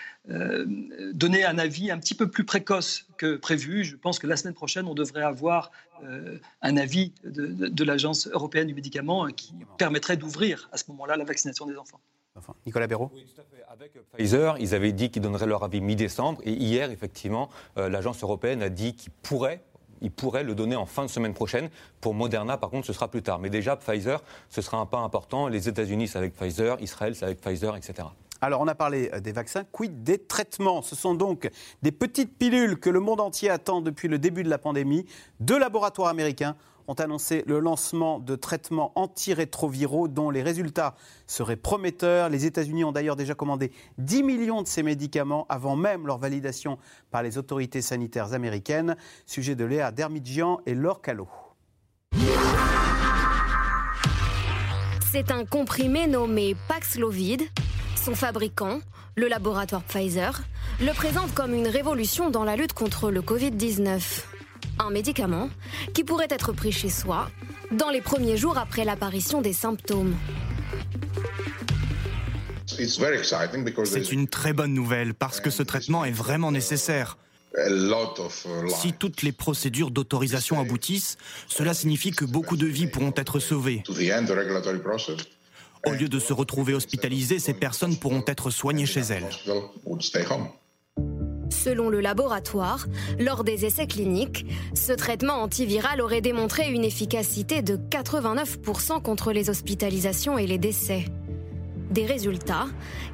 donner un avis un petit peu plus précoce que prévu. Je pense que la semaine prochaine, on devrait avoir euh, un avis de, l'Agence européenne du médicament qui permettrait d'ouvrir à ce moment-là la vaccination des enfants. Enfin, Nicolas Béraud oui, tout à fait. Avec Pfizer, ils avaient dit qu'ils donneraient leur avis mi-décembre. Et hier, effectivement, euh, l'Agence européenne a dit qu'ils pourraient ils pourraient le donner en fin de semaine prochaine. Pour Moderna, par contre, ce sera plus tard. Mais déjà, Pfizer, ce sera un pas important. Les États-Unis, c'est avec Pfizer, Israël, c'est avec Pfizer, etc. Alors, on a parlé euh, des vaccins. Quid des traitements? Ce sont donc des petites pilules que le monde entier attend depuis le début de la pandémie. Deux laboratoires américains ont annoncé le lancement de traitements antirétroviraux dont les résultats seraient prometteurs. Les États-Unis ont d'ailleurs déjà commandé 10 millions de ces médicaments avant même leur validation par les autorités sanitaires américaines. Sujet de Léa Dermidjian et Laure. C'est un comprimé nommé Paxlovid son fabricant, le laboratoire Pfizer, le présente comme une révolution dans la lutte contre le Covid-19. Un médicament qui pourrait être pris chez soi dans les premiers jours après l'apparition des symptômes. C'est une très bonne nouvelle parce que ce traitement est vraiment nécessaire. Si toutes les procédures d'autorisation aboutissent, cela signifie que beaucoup de vies pourront être sauvées. Au lieu de se retrouver hospitalisées, ces personnes pourront être soignées chez elles. Selon le laboratoire, lors des essais cliniques, ce traitement antiviral aurait démontré une efficacité de 89% contre les hospitalisations et les décès. Des résultats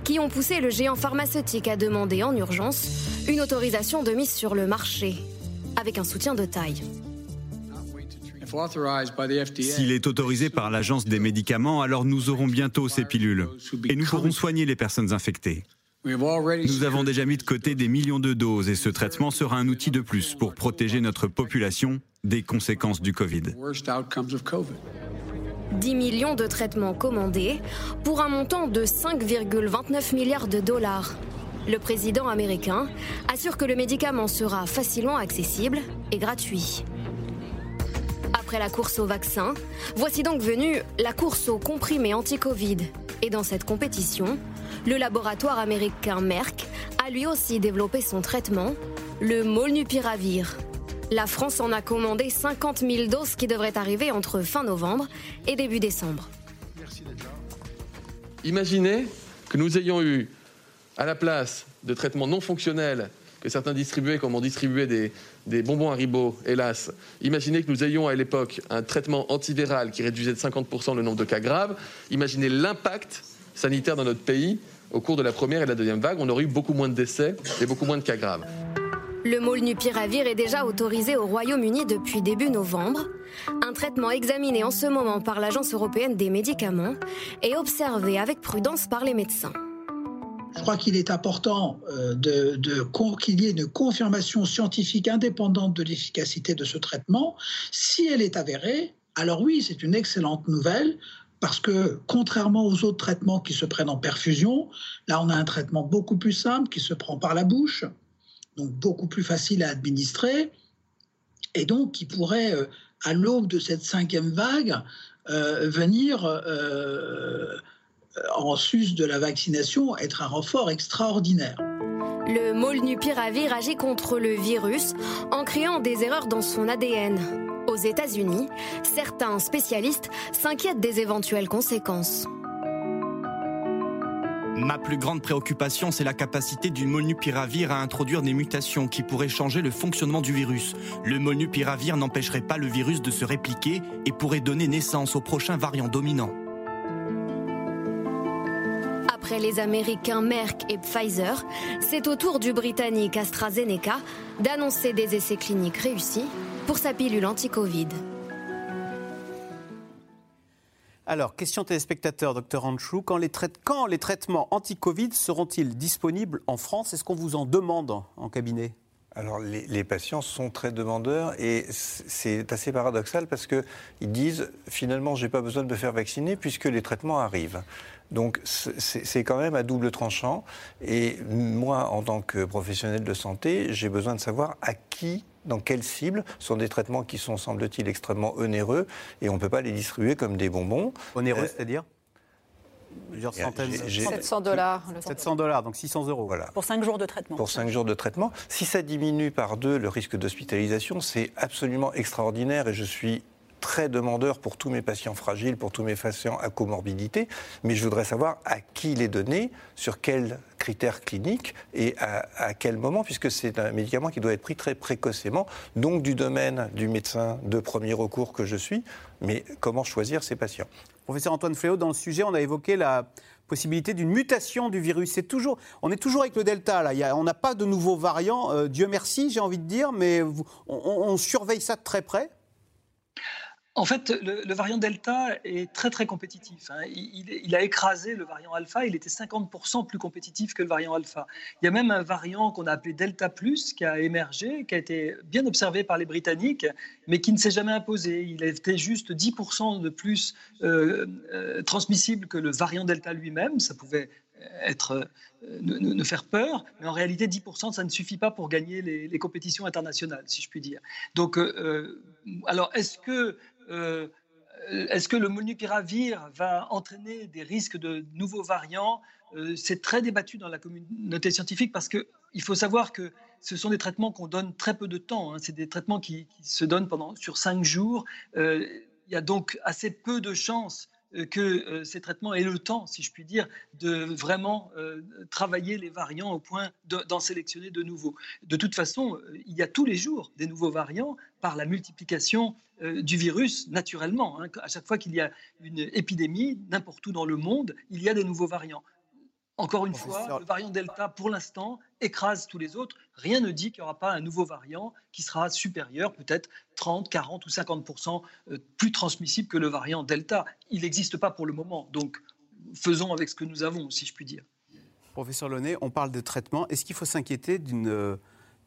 qui ont poussé le géant pharmaceutique à demander en urgence une autorisation de mise sur le marché, avec un soutien de taille. S'il est autorisé par l'Agence des médicaments, alors nous aurons bientôt ces pilules et nous pourrons soigner les personnes infectées. Nous avons déjà mis de côté des millions de doses et ce traitement sera un outil de plus pour protéger notre population des conséquences du Covid. 10 millions de traitements commandés pour un montant de 5,29 milliards de dollars. Le président américain assure que le médicament sera facilement accessible et gratuit la course au vaccin, voici donc venue la course aux comprimés anti-Covid. Et dans cette compétition, le laboratoire américain Merck a lui aussi développé son traitement, le Molnupiravir. La France en a commandé 50 000 doses qui devraient arriver entre fin novembre et début décembre. Imaginez que nous ayons eu à la place de traitements non fonctionnels que certains distribuaient, comme on distribuait des, des bonbons Haribo, hélas. Imaginez que nous ayons à l'époque un traitement antiviral qui réduisait de 50% le nombre de cas graves. Imaginez l'impact sanitaire dans notre pays au cours de la première et de la deuxième vague. On aurait eu beaucoup moins de décès et beaucoup moins de cas graves. Le molnupiravir est déjà autorisé au Royaume-Uni depuis début novembre. Un traitement examiné en ce moment par l'Agence européenne des médicaments et observé avec prudence par les médecins. Je crois qu'il est important euh, qu'il y ait une confirmation scientifique indépendante de l'efficacité de ce traitement. Si elle est avérée, alors oui, c'est une excellente nouvelle parce que contrairement aux autres traitements qui se prennent en perfusion, là on a un traitement beaucoup plus simple qui se prend par la bouche, donc beaucoup plus facile à administrer, et donc qui pourrait, euh, à l'aube de cette cinquième vague, euh, venir en sus de la vaccination être un renfort extraordinaire. Le molnupiravir agit contre le virus en créant des erreurs dans son ADN. Aux États-Unis, certains spécialistes s'inquiètent des éventuelles conséquences. Ma plus grande préoccupation, c'est la capacité du molnupiravir à introduire des mutations qui pourraient changer le fonctionnement du virus. Le molnupiravir n'empêcherait pas le virus de se répliquer et pourrait donner naissance au prochain variant dominant les Américains Merck et Pfizer, c'est au tour du Britannique AstraZeneca d'annoncer des essais cliniques réussis pour sa pilule anti-Covid. Alors, question téléspectateur, docteur Anchou, quand les, quand les traitements anti-Covid seront-ils disponibles en France? Est-ce qu'on vous en demande en cabinet? Alors les, patients sont très demandeurs et c'est assez paradoxal parce qu'ils disent finalement j'ai pas besoin de me faire vacciner puisque les traitements arrivent. Donc c'est quand même à double tranchant. Et moi, en tant que professionnel de santé, j'ai besoin de savoir à qui dans quelle cible sont des traitements qui sont, semble-t-il, extrêmement onéreux et on ne peut pas les distribuer comme des bonbons. Onéreux, euh, c'est-à-dire Plusieurs centaines. 700 dollars. 700 dollars, donc 600 euros. Voilà. Pour 5 jours de traitement. Pour 5 jours de traitement. Si ça diminue par deux le risque d'hospitalisation, c'est absolument extraordinaire et je suis très demandeur pour tous mes patients fragiles, pour tous mes patients à comorbidité, mais je voudrais savoir à qui il est donné, sur quels critères cliniques et à, quel moment, puisque c'est un médicament qui doit être pris très précocement, donc du domaine du médecin de premier recours que je suis, mais comment choisir ces patients? Professeur Antoine Fléau, dans le sujet, on a évoqué la possibilité d'une mutation du virus. C'est toujours, on est toujours avec le Delta, là. on n'a pas de nouveaux variants, euh, Dieu merci, j'ai envie de dire, mais on surveille ça de très près? En fait, le, variant Delta est très très compétitif. Hein. Il, a écrasé le variant Alpha, il était 50% plus compétitif que le variant Alpha. Il y a même un variant qu'on a appelé Delta ⁇ qui a émergé, qui a été bien observé par les Britanniques, mais qui ne s'est jamais imposé. Il était juste 10% de plus euh, euh, transmissible que le variant Delta lui-même. Ça pouvait être, euh, ne, faire peur, mais en réalité 10% ça ne suffit pas pour gagner les, compétitions internationales, si je puis dire. Donc, alors est-ce que euh, est-ce que le molnupiravir va entraîner des risques de nouveaux variants? Euh, C'est très débattu dans la communauté scientifique parce qu'il faut savoir que ce sont des traitements qu'on donne très peu de temps. Hein. C'est des traitements qui, se donnent pendant, sur cinq jours. Euh, il y a donc assez peu de chances euh, que euh, ces traitements aient le temps, si je puis dire, de vraiment euh, travailler les variants au point d'en sélectionner de nouveaux. De toute façon, il y a tous les jours des nouveaux variants par la multiplication du virus naturellement. Hein. À chaque fois qu'il y a une épidémie, n'importe où dans le monde, il y a des nouveaux variants. Encore une fois, le variant Delta, pour l'instant, écrase tous les autres. Rien ne dit qu'il n'y aura pas un nouveau variant qui sera supérieur, peut-être 30, 40 ou 50% euh, plus transmissible que le variant Delta. Il n'existe pas pour le moment. Donc, faisons avec ce que nous avons, si je puis dire. Professeur Launay, on parle de traitement. Est-ce qu'il faut s'inquiéter d'une euh,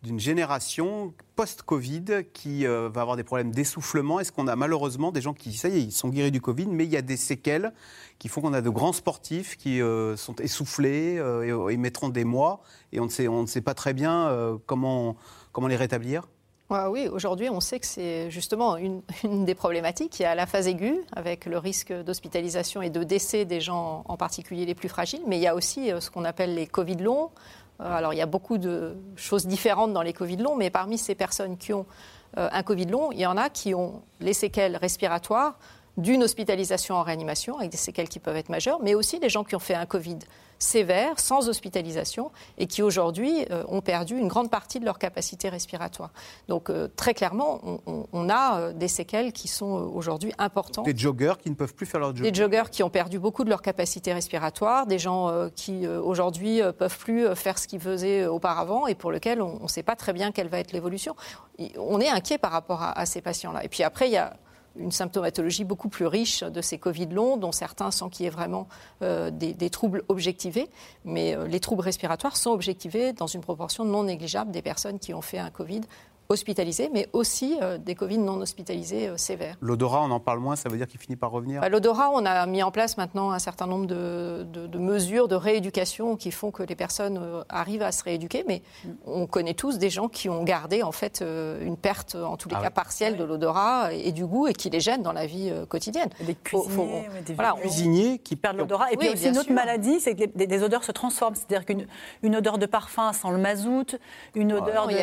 d'une génération post-Covid qui euh, va avoir des problèmes d'essoufflement. Est-ce qu'on a malheureusement des gens qui, ça y est, ils sont guéris du Covid, mais il y a des séquelles qui font qu'on a de grands sportifs qui euh, sont essoufflés euh, et, mettront des mois et on ne sait, pas très bien comment les rétablir? Oui, aujourd'hui, on sait que c'est justement une, des problématiques. Il y a la phase aiguë, avec le risque d'hospitalisation et de décès des gens, en particulier les plus fragiles, mais il y a aussi ce qu'on appelle les Covid longs, euh, alors, il y a beaucoup de choses différentes dans les Covid longs, mais parmi ces personnes qui ont euh, un Covid long, il y en a qui ont les séquelles respiratoires d'une hospitalisation en réanimation, avec des séquelles qui peuvent être majeures, mais aussi des gens qui ont fait un Covid sévère, sans hospitalisation, et qui aujourd'hui euh, ont perdu une grande partie de leur capacité respiratoire. Donc euh, très clairement, on, a euh, des séquelles qui sont aujourd'hui importantes. Des joggeurs qui ne peuvent plus faire leur jogging. Des joggeurs qui ont perdu beaucoup de leur capacité respiratoire, des gens qui aujourd'hui peuvent plus faire ce qu'ils faisaient auparavant et pour lesquels on ne sait pas très bien quelle va être l'évolution. On est inquiet par rapport à, à ces patients-là. Et puis après, il y a une symptomatologie beaucoup plus riche de ces Covid longs, dont certains sans qu'il y ait vraiment euh, des, troubles objectivés. Mais euh, les troubles respiratoires sont objectivés dans une proportion non négligeable des personnes qui ont fait un Covid hospitalisés, mais aussi euh, des Covid non hospitalisés euh, sévères. L'odorat, on en parle moins, ça veut dire qu'il finit par revenir? Bah, L'odorat, on a mis en place maintenant un certain nombre de, mesures de rééducation qui font que les personnes euh, arrivent à se rééduquer, mais on connaît tous des gens qui ont gardé en fait une perte, en tous les ah cas partielle, de l'odorat et, du goût et qui les gênent dans la vie quotidienne. Des cuisiniers, des cuisiniers qui perdent l'odorat. Et puis aussi une autre maladie, c'est que les, odeurs se transforment. C'est-à-dire qu'une odeur de parfum sans le mazout, une odeur de...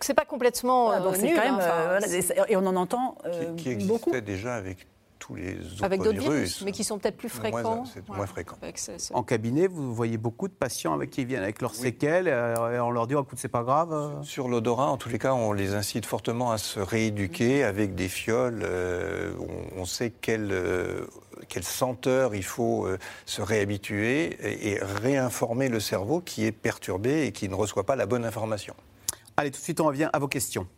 C'est pas complètement donc nul, quand même, hein, euh, et on en entend euh, qui, qui beaucoup. déjà avec tous les autres avec d'autres virus, mais qui sont peut-être plus fréquents. C'est moins fréquent. En cabinet, vous voyez beaucoup de patients avec qui viennent avec leurs séquelles, euh, et on leur dit oh, écoute, c'est pas grave. Sur l'odorat, en tous les cas, on les incite fortement à se rééduquer avec des fioles. on, sait quelle, quelle senteur il faut se réhabituer et réinformer le cerveau qui est perturbé et qui ne reçoit pas la bonne information. Allez, tout de suite, on revient à vos questions.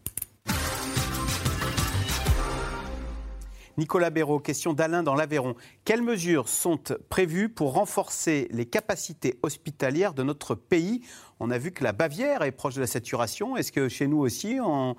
Nicolas Béraud, question d'Alain dans l'Aveyron. Quelles mesures sont prévues pour renforcer les capacités hospitalières de notre pays? On a vu que la Bavière est proche de la saturation. Est-ce que chez nous aussi, on,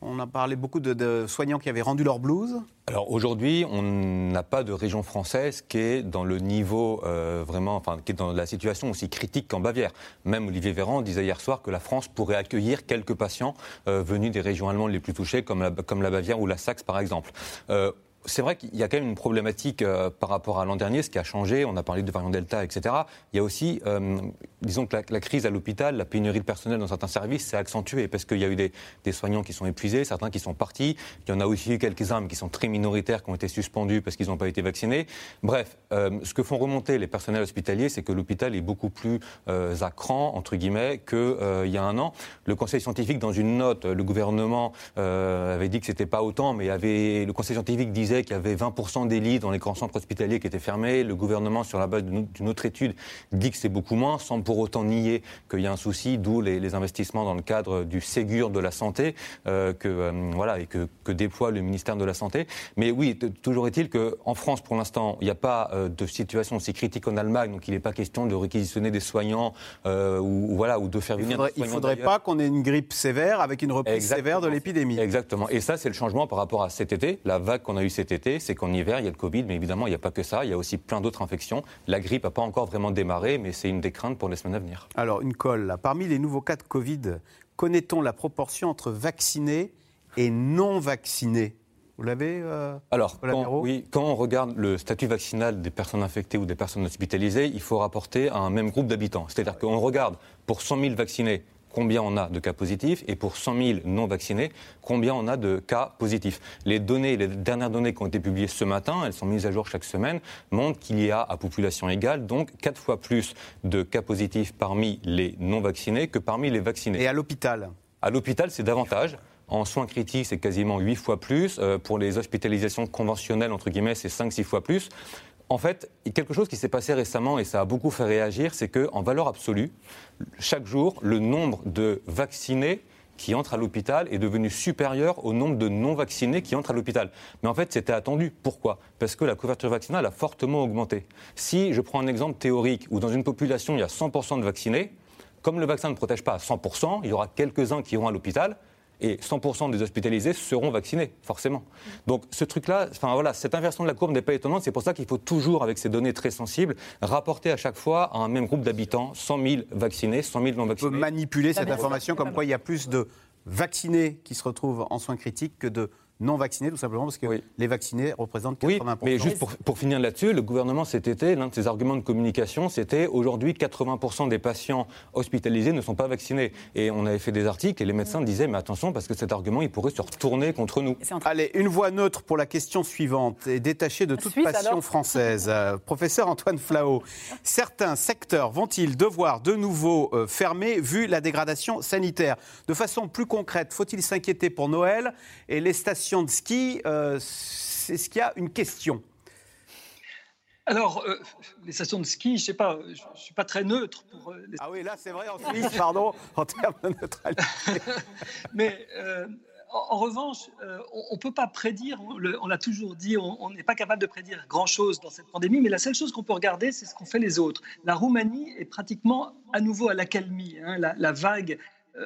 on a parlé beaucoup de, soignants qui avaient rendu leur blouse. Alors aujourd'hui, on n'a pas de région française qui est dans le niveau euh, vraiment, qui est dans la situation aussi critique qu'en Bavière. Même Olivier Véran disait hier soir que la France pourrait accueillir quelques patients euh, venus des régions allemandes les plus touchées, comme la, comme la Bavière ou la Saxe par exemple. Euh, c'est vrai qu'il y a quand même une problématique euh, par rapport à l'an dernier, ce qui a changé. On a parlé de variant Delta, etc. Il y a aussi, euh, disons que la, crise à l'hôpital, la pénurie de personnel dans certains services s'est accentuée parce qu'il y a eu des, soignants qui sont épuisés, certains qui sont partis. Il y en a aussi eu quelques-uns qui sont très minoritaires, qui ont été suspendus parce qu'ils n'ont pas été vaccinés. Bref, euh, ce que font remonter les personnels hospitaliers, c'est que l'hôpital est beaucoup plus à cran, entre guillemets, qu'il y a un an. Le conseil scientifique, dans une note, le gouvernement avait dit que c'était pas autant, mais avait, le conseil scientifique disait qu'il y avait 20% des lits dans les grands centres hospitaliers qui étaient fermés. Le gouvernement, sur la base d'une autre étude, dit que c'est beaucoup moins, sans pour autant nier qu'il y a un souci, d'où les, investissements dans le cadre du Ségur de la santé euh, que, euh, voilà, et que, déploie le ministère de la Santé. Mais oui, toujours est-il qu'en France, pour l'instant, il n'y a pas euh, de situation aussi critique en Allemagne, donc il n'est pas question de réquisitionner des soignants ou, voilà, ou de faire venir des soignants. Il ne faudrait pas qu'on ait une grippe sévère avec une reprise sévère de l'épidémie. Exactement. Et ça, c'est le changement par rapport à cet été, la vague qu'on a eue cet cet été, c'est qu'en hiver, il y a le Covid, mais évidemment, il n'y a pas que ça. Il y a aussi plein d'autres infections. La grippe n'a pas encore vraiment démarré, mais c'est une des craintes pour les semaines à venir. Alors, une colle. Parmi les nouveaux cas de Covid, connaît-on la proportion entre vaccinés et non vaccinés vous l'avez euh, Alors, quand, oui, quand on regarde le statut vaccinal des personnes infectées ou des personnes hospitalisées, il faut rapporter à un même groupe d'habitants. C'est-à-dire qu'on regarde pour 100 000 vaccinés combien on a de cas positifs et pour 100 000 non vaccinés, combien on a de cas positifs. Les données, les dernières données qui ont été publiées ce matin, elles sont mises à jour chaque semaine, montrent qu'il y a à population égale donc quatre fois plus de cas positifs parmi les non vaccinés que parmi les vaccinés. Et à l'hôpital? À l'hôpital, c'est davantage. En soins critiques, c'est quasiment 8 fois plus. Euh, pour les hospitalisations conventionnelles, entre guillemets, c'est 5-6 fois plus. En fait, quelque chose qui s'est passé récemment et ça a beaucoup fait réagir, c'est qu'en valeur absolue, chaque jour, le nombre de vaccinés qui entrent à l'hôpital est devenu supérieur au nombre de non-vaccinés qui entrent à l'hôpital. Mais en fait, c'était attendu. Pourquoi? Parce que la couverture vaccinale a fortement augmenté. Si je prends un exemple théorique où dans une population il y a 100% de vaccinés, comme le vaccin ne protège pas à 100%, il y aura quelques-uns qui iront à l'hôpital, et 100% des hospitalisés seront vaccinés, forcément. Donc ce truc-là, enfin voilà, cette inversion de la courbe n'est pas étonnante. C'est pour ça qu'il faut toujours, avec ces données très sensibles, rapporter à chaque fois à un même groupe d'habitants 100 000 vaccinés, 100 000 non vaccinés. On peut manipuler cette information comme quoi il y a plus de vaccinés qui se retrouvent en soins critiques que de non vaccinés, tout simplement parce que les vaccinés représentent 80%. Oui, mais juste pour, pour finir là-dessus, le gouvernement cet été, l'un de ses arguments de communication, c'était aujourd'hui 80% des patients hospitalisés ne sont pas vaccinés. Et on avait fait des articles et les médecins disaient mais attention parce que cet argument il pourrait se retourner contre nous. Allez, une voix neutre pour la question suivante et détachée de toute passion française. Euh, professeur Antoine Flao, certains secteurs vont-ils devoir de nouveau euh, fermer vu la dégradation sanitaire? De façon plus concrète, faut-il s'inquiéter pour Noël et les stations de ski, euh, c'est ce qu'il y a une question alors, euh, les stations de ski, je ne sais pas, je ne suis pas très neutre pour. Euh, ah oui, là, c'est vrai, en Suisse, pardon, en termes de neutralité. Mais en, revanche, on ne peut pas prédire, on l'a toujours dit, on n'est pas capable de prédire grand-chose dans cette pandémie, mais la seule chose qu'on peut regarder, c'est ce qu'ont fait les autres. La Roumanie est pratiquement à nouveau à l'accalmie. Hein, la, la, vague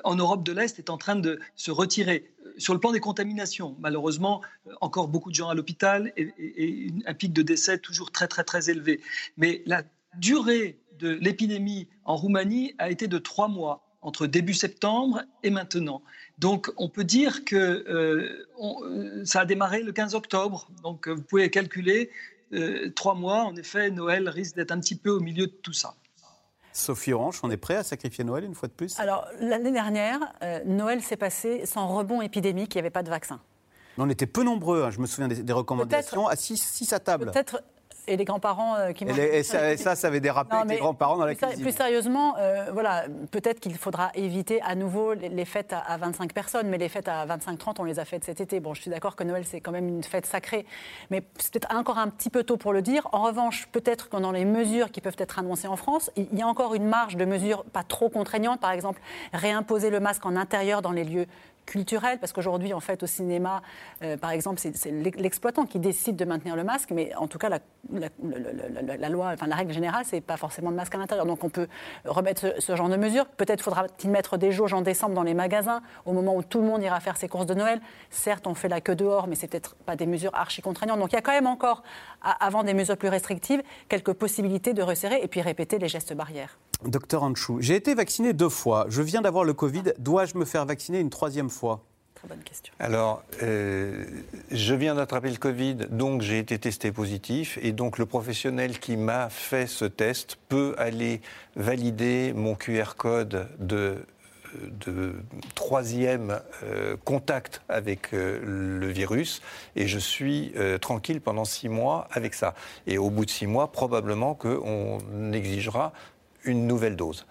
en Europe de l'Est est en train de se retirer. Sur le plan des contaminations, malheureusement, euh, encore beaucoup de gens à l'hôpital et, un pic de décès toujours très très très élevé. Mais la durée de l'épidémie en Roumanie a été de trois mois entre début septembre et maintenant. Donc on peut dire que euh, euh, ça a démarré le 15 octobre. Donc vous pouvez calculer trois mois. En effet, Noël risque d'être un petit peu au milieu de tout ça. Sophie Orange, on est prêt à sacrifier Noël une fois de plus? Alors, l'année dernière, euh, Noël s'est passé sans rebond épidémique, il n'y avait pas de vaccin. on était peu nombreux, hein, je me souviens des, recommandations, à 6 à table. Peut-être et les grands-parents euh, qui et, et, ça, ça, avait dérapé avec les grands-parents dans la cuisine. Plus sérieusement, euh, voilà, peut-être qu'il faudra éviter à nouveau les, fêtes à, 25 personnes, mais les fêtes à 25-30, on les a faites cet été. Bon, je suis d'accord que Noël, c'est quand même une fête sacrée, mais c'est peut-être encore un petit peu tôt pour le dire. En revanche, peut-être que dans les mesures qui peuvent être annoncées en France, il y a encore une marge de mesures pas trop contraignantes, par exemple, réimposer le masque en intérieur dans les lieux culturel, parce qu'aujourd'hui, en fait, au cinéma, euh, par exemple, c'est l'exploitant qui décide de maintenir le masque, mais en tout cas, la, loi, enfin, la règle générale, c'est pas forcément de masque à l'intérieur. Donc, on peut remettre ce, genre de mesures. Peut-être faudra-t-il mettre des jauges en décembre dans les magasins, au moment où tout le monde ira faire ses courses de Noël. Certes, on fait la queue dehors, mais c'est peut-être pas des mesures archi contraignantes. Donc, il y a quand même encore, avant des mesures plus restrictives, quelques possibilités de resserrer et puis répéter les gestes barrières. Docteur Anchou, j'ai été vacciné deux fois. Je viens d'avoir le Covid. Dois-je me faire vacciner une troisième fois? Très bonne question. Alors, euh, je viens d'attraper le Covid, donc j'ai été testé positif. Et donc, le professionnel qui m'a fait ce test peut aller valider mon QR code de de troisième euh, contact avec euh, le virus et je suis tranquille pendant six mois avec ça. Et au bout de six mois, probablement qu'on exigera une nouvelle dose.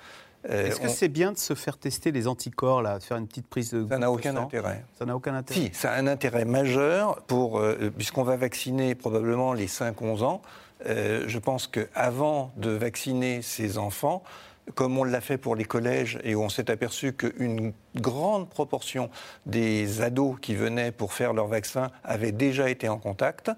Euh, Est-ce que c'est bien de se faire tester les anticorps, là, de faire une petite prise de Ça n'a aucun intérêt. Ça n'a aucun intérêt. Si, ça a un intérêt majeur pour, euh, puisqu'on va vacciner probablement les 5-11 ans. Euh, je pense qu'avant de vacciner ces enfants, comme on l'a fait pour les collèges et où on s'est aperçu qu'une grande proportion des ados qui venaient pour faire leur vaccin avaient déjà été en contact,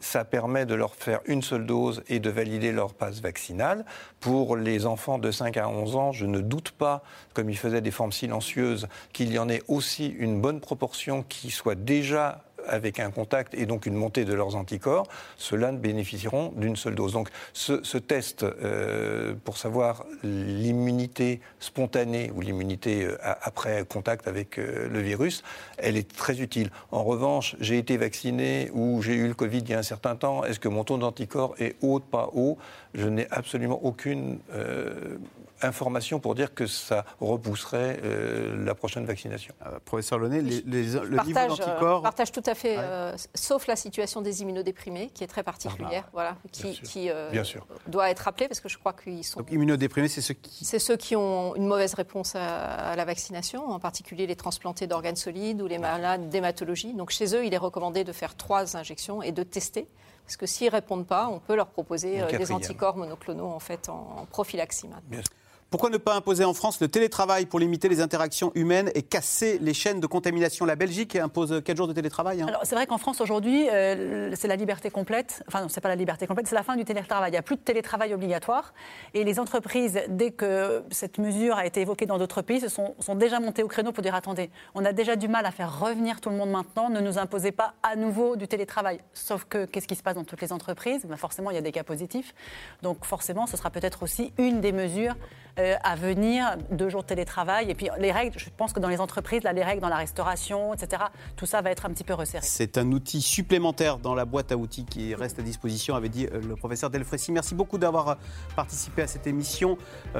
ça permet de leur faire une seule dose et de valider leur passe vaccinale. Pour les enfants de 5 à 11 ans, je ne doute pas, comme ils faisaient des formes silencieuses, qu'il y en ait aussi une bonne proportion qui soit déjà avec un contact et donc une montée de leurs anticorps, ceux-là bénéficieront d'une seule dose. Donc ce, test euh, pour savoir l'immunité spontanée ou l'immunité euh, après contact avec euh, le virus, elle est très utile. En revanche, j'ai été vacciné ou j'ai eu le Covid il y a un certain temps, est-ce que mon taux d'anticorps est haut, pas haut? Je n'ai absolument aucune information pour dire que ça repousserait la prochaine vaccination. professeur Launay, les, le niveau d'anticorps... partage tout à fait, euh, sauf la situation des immunodéprimés, qui est très particulière, ah bah, voilà, qui, euh, doit être rappelée, parce que je crois qu'ils sont... Donc immunodéprimés, c'est ceux qui... C'est ceux qui ont une mauvaise réponse à, la vaccination, en particulier les transplantés d'organes solides ou les malades d'hématologie. Donc chez eux, il est recommandé de faire trois injections et de tester. Parce que s'ils ne répondent pas, on peut leur proposer euh, des anticorps monoclonaux en fait en, prophylaxie maintenant. Pourquoi ne pas imposer en France le télétravail pour limiter les interactions humaines et casser les chaînes de contamination? La Belgique impose 4 jours de télétravail. Hein. Alors c'est vrai qu'en France aujourd'hui, euh, c'est la liberté complète. Enfin, non, c'est pas la liberté complète, c'est la fin du télétravail. Il n'y a plus de télétravail obligatoire. Et les entreprises, dès que cette mesure a été évoquée dans d'autres pays, se sont, déjà montées au créneau pour dire attendez, on a déjà du mal à faire revenir tout le monde maintenant, ne nous imposez pas à nouveau du télétravail. Sauf que qu'est-ce qui se passe dans toutes les entreprises? Ben Forcément, il y a des cas positifs. Donc forcément, ce sera peut-être aussi une des mesures euh, à venir, deux jours de télétravail. Et puis les règles, je pense que dans les entreprises, là, les règles dans la restauration, etc., tout ça va être un petit peu resserré. C'est un outil supplémentaire dans la boîte à outils qui reste à disposition, avait dit euh, le professeur Delfrécy. Merci beaucoup d'avoir participé à cette émission.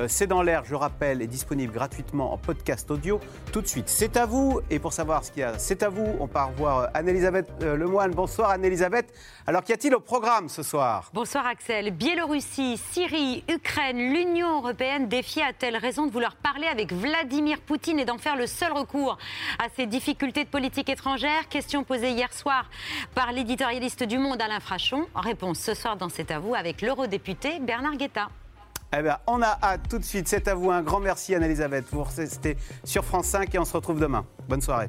C'est dans l'air, je rappelle, est disponible gratuitement en podcast audio. Tout de suite, c'est à vous. Et pour savoir ce qu'il y a, c'est à vous. On part voir Anne-Elisabeth Lemoine. Bonsoir Anne-Elisabeth. Alors qu'y a-t-il au programme ce soir? Bonsoir Axel. Biélorussie, Syrie, Ukraine, l'Union européenne défie a-t-elle raison de vouloir parler avec Vladimir Poutine et d'en faire le seul recours à ses difficultés de politique étrangère Question posée hier soir par l'éditorialiste du Monde Alain Frachon. Réponse ce soir dans C'est à vous avec l'eurodéputé Bernard Guetta. Eh bien, on a hâte tout de suite. C'est à vous. Un grand merci, Anne-Elisabeth. Vous restez sur France 5 et on se retrouve demain. Bonne soirée.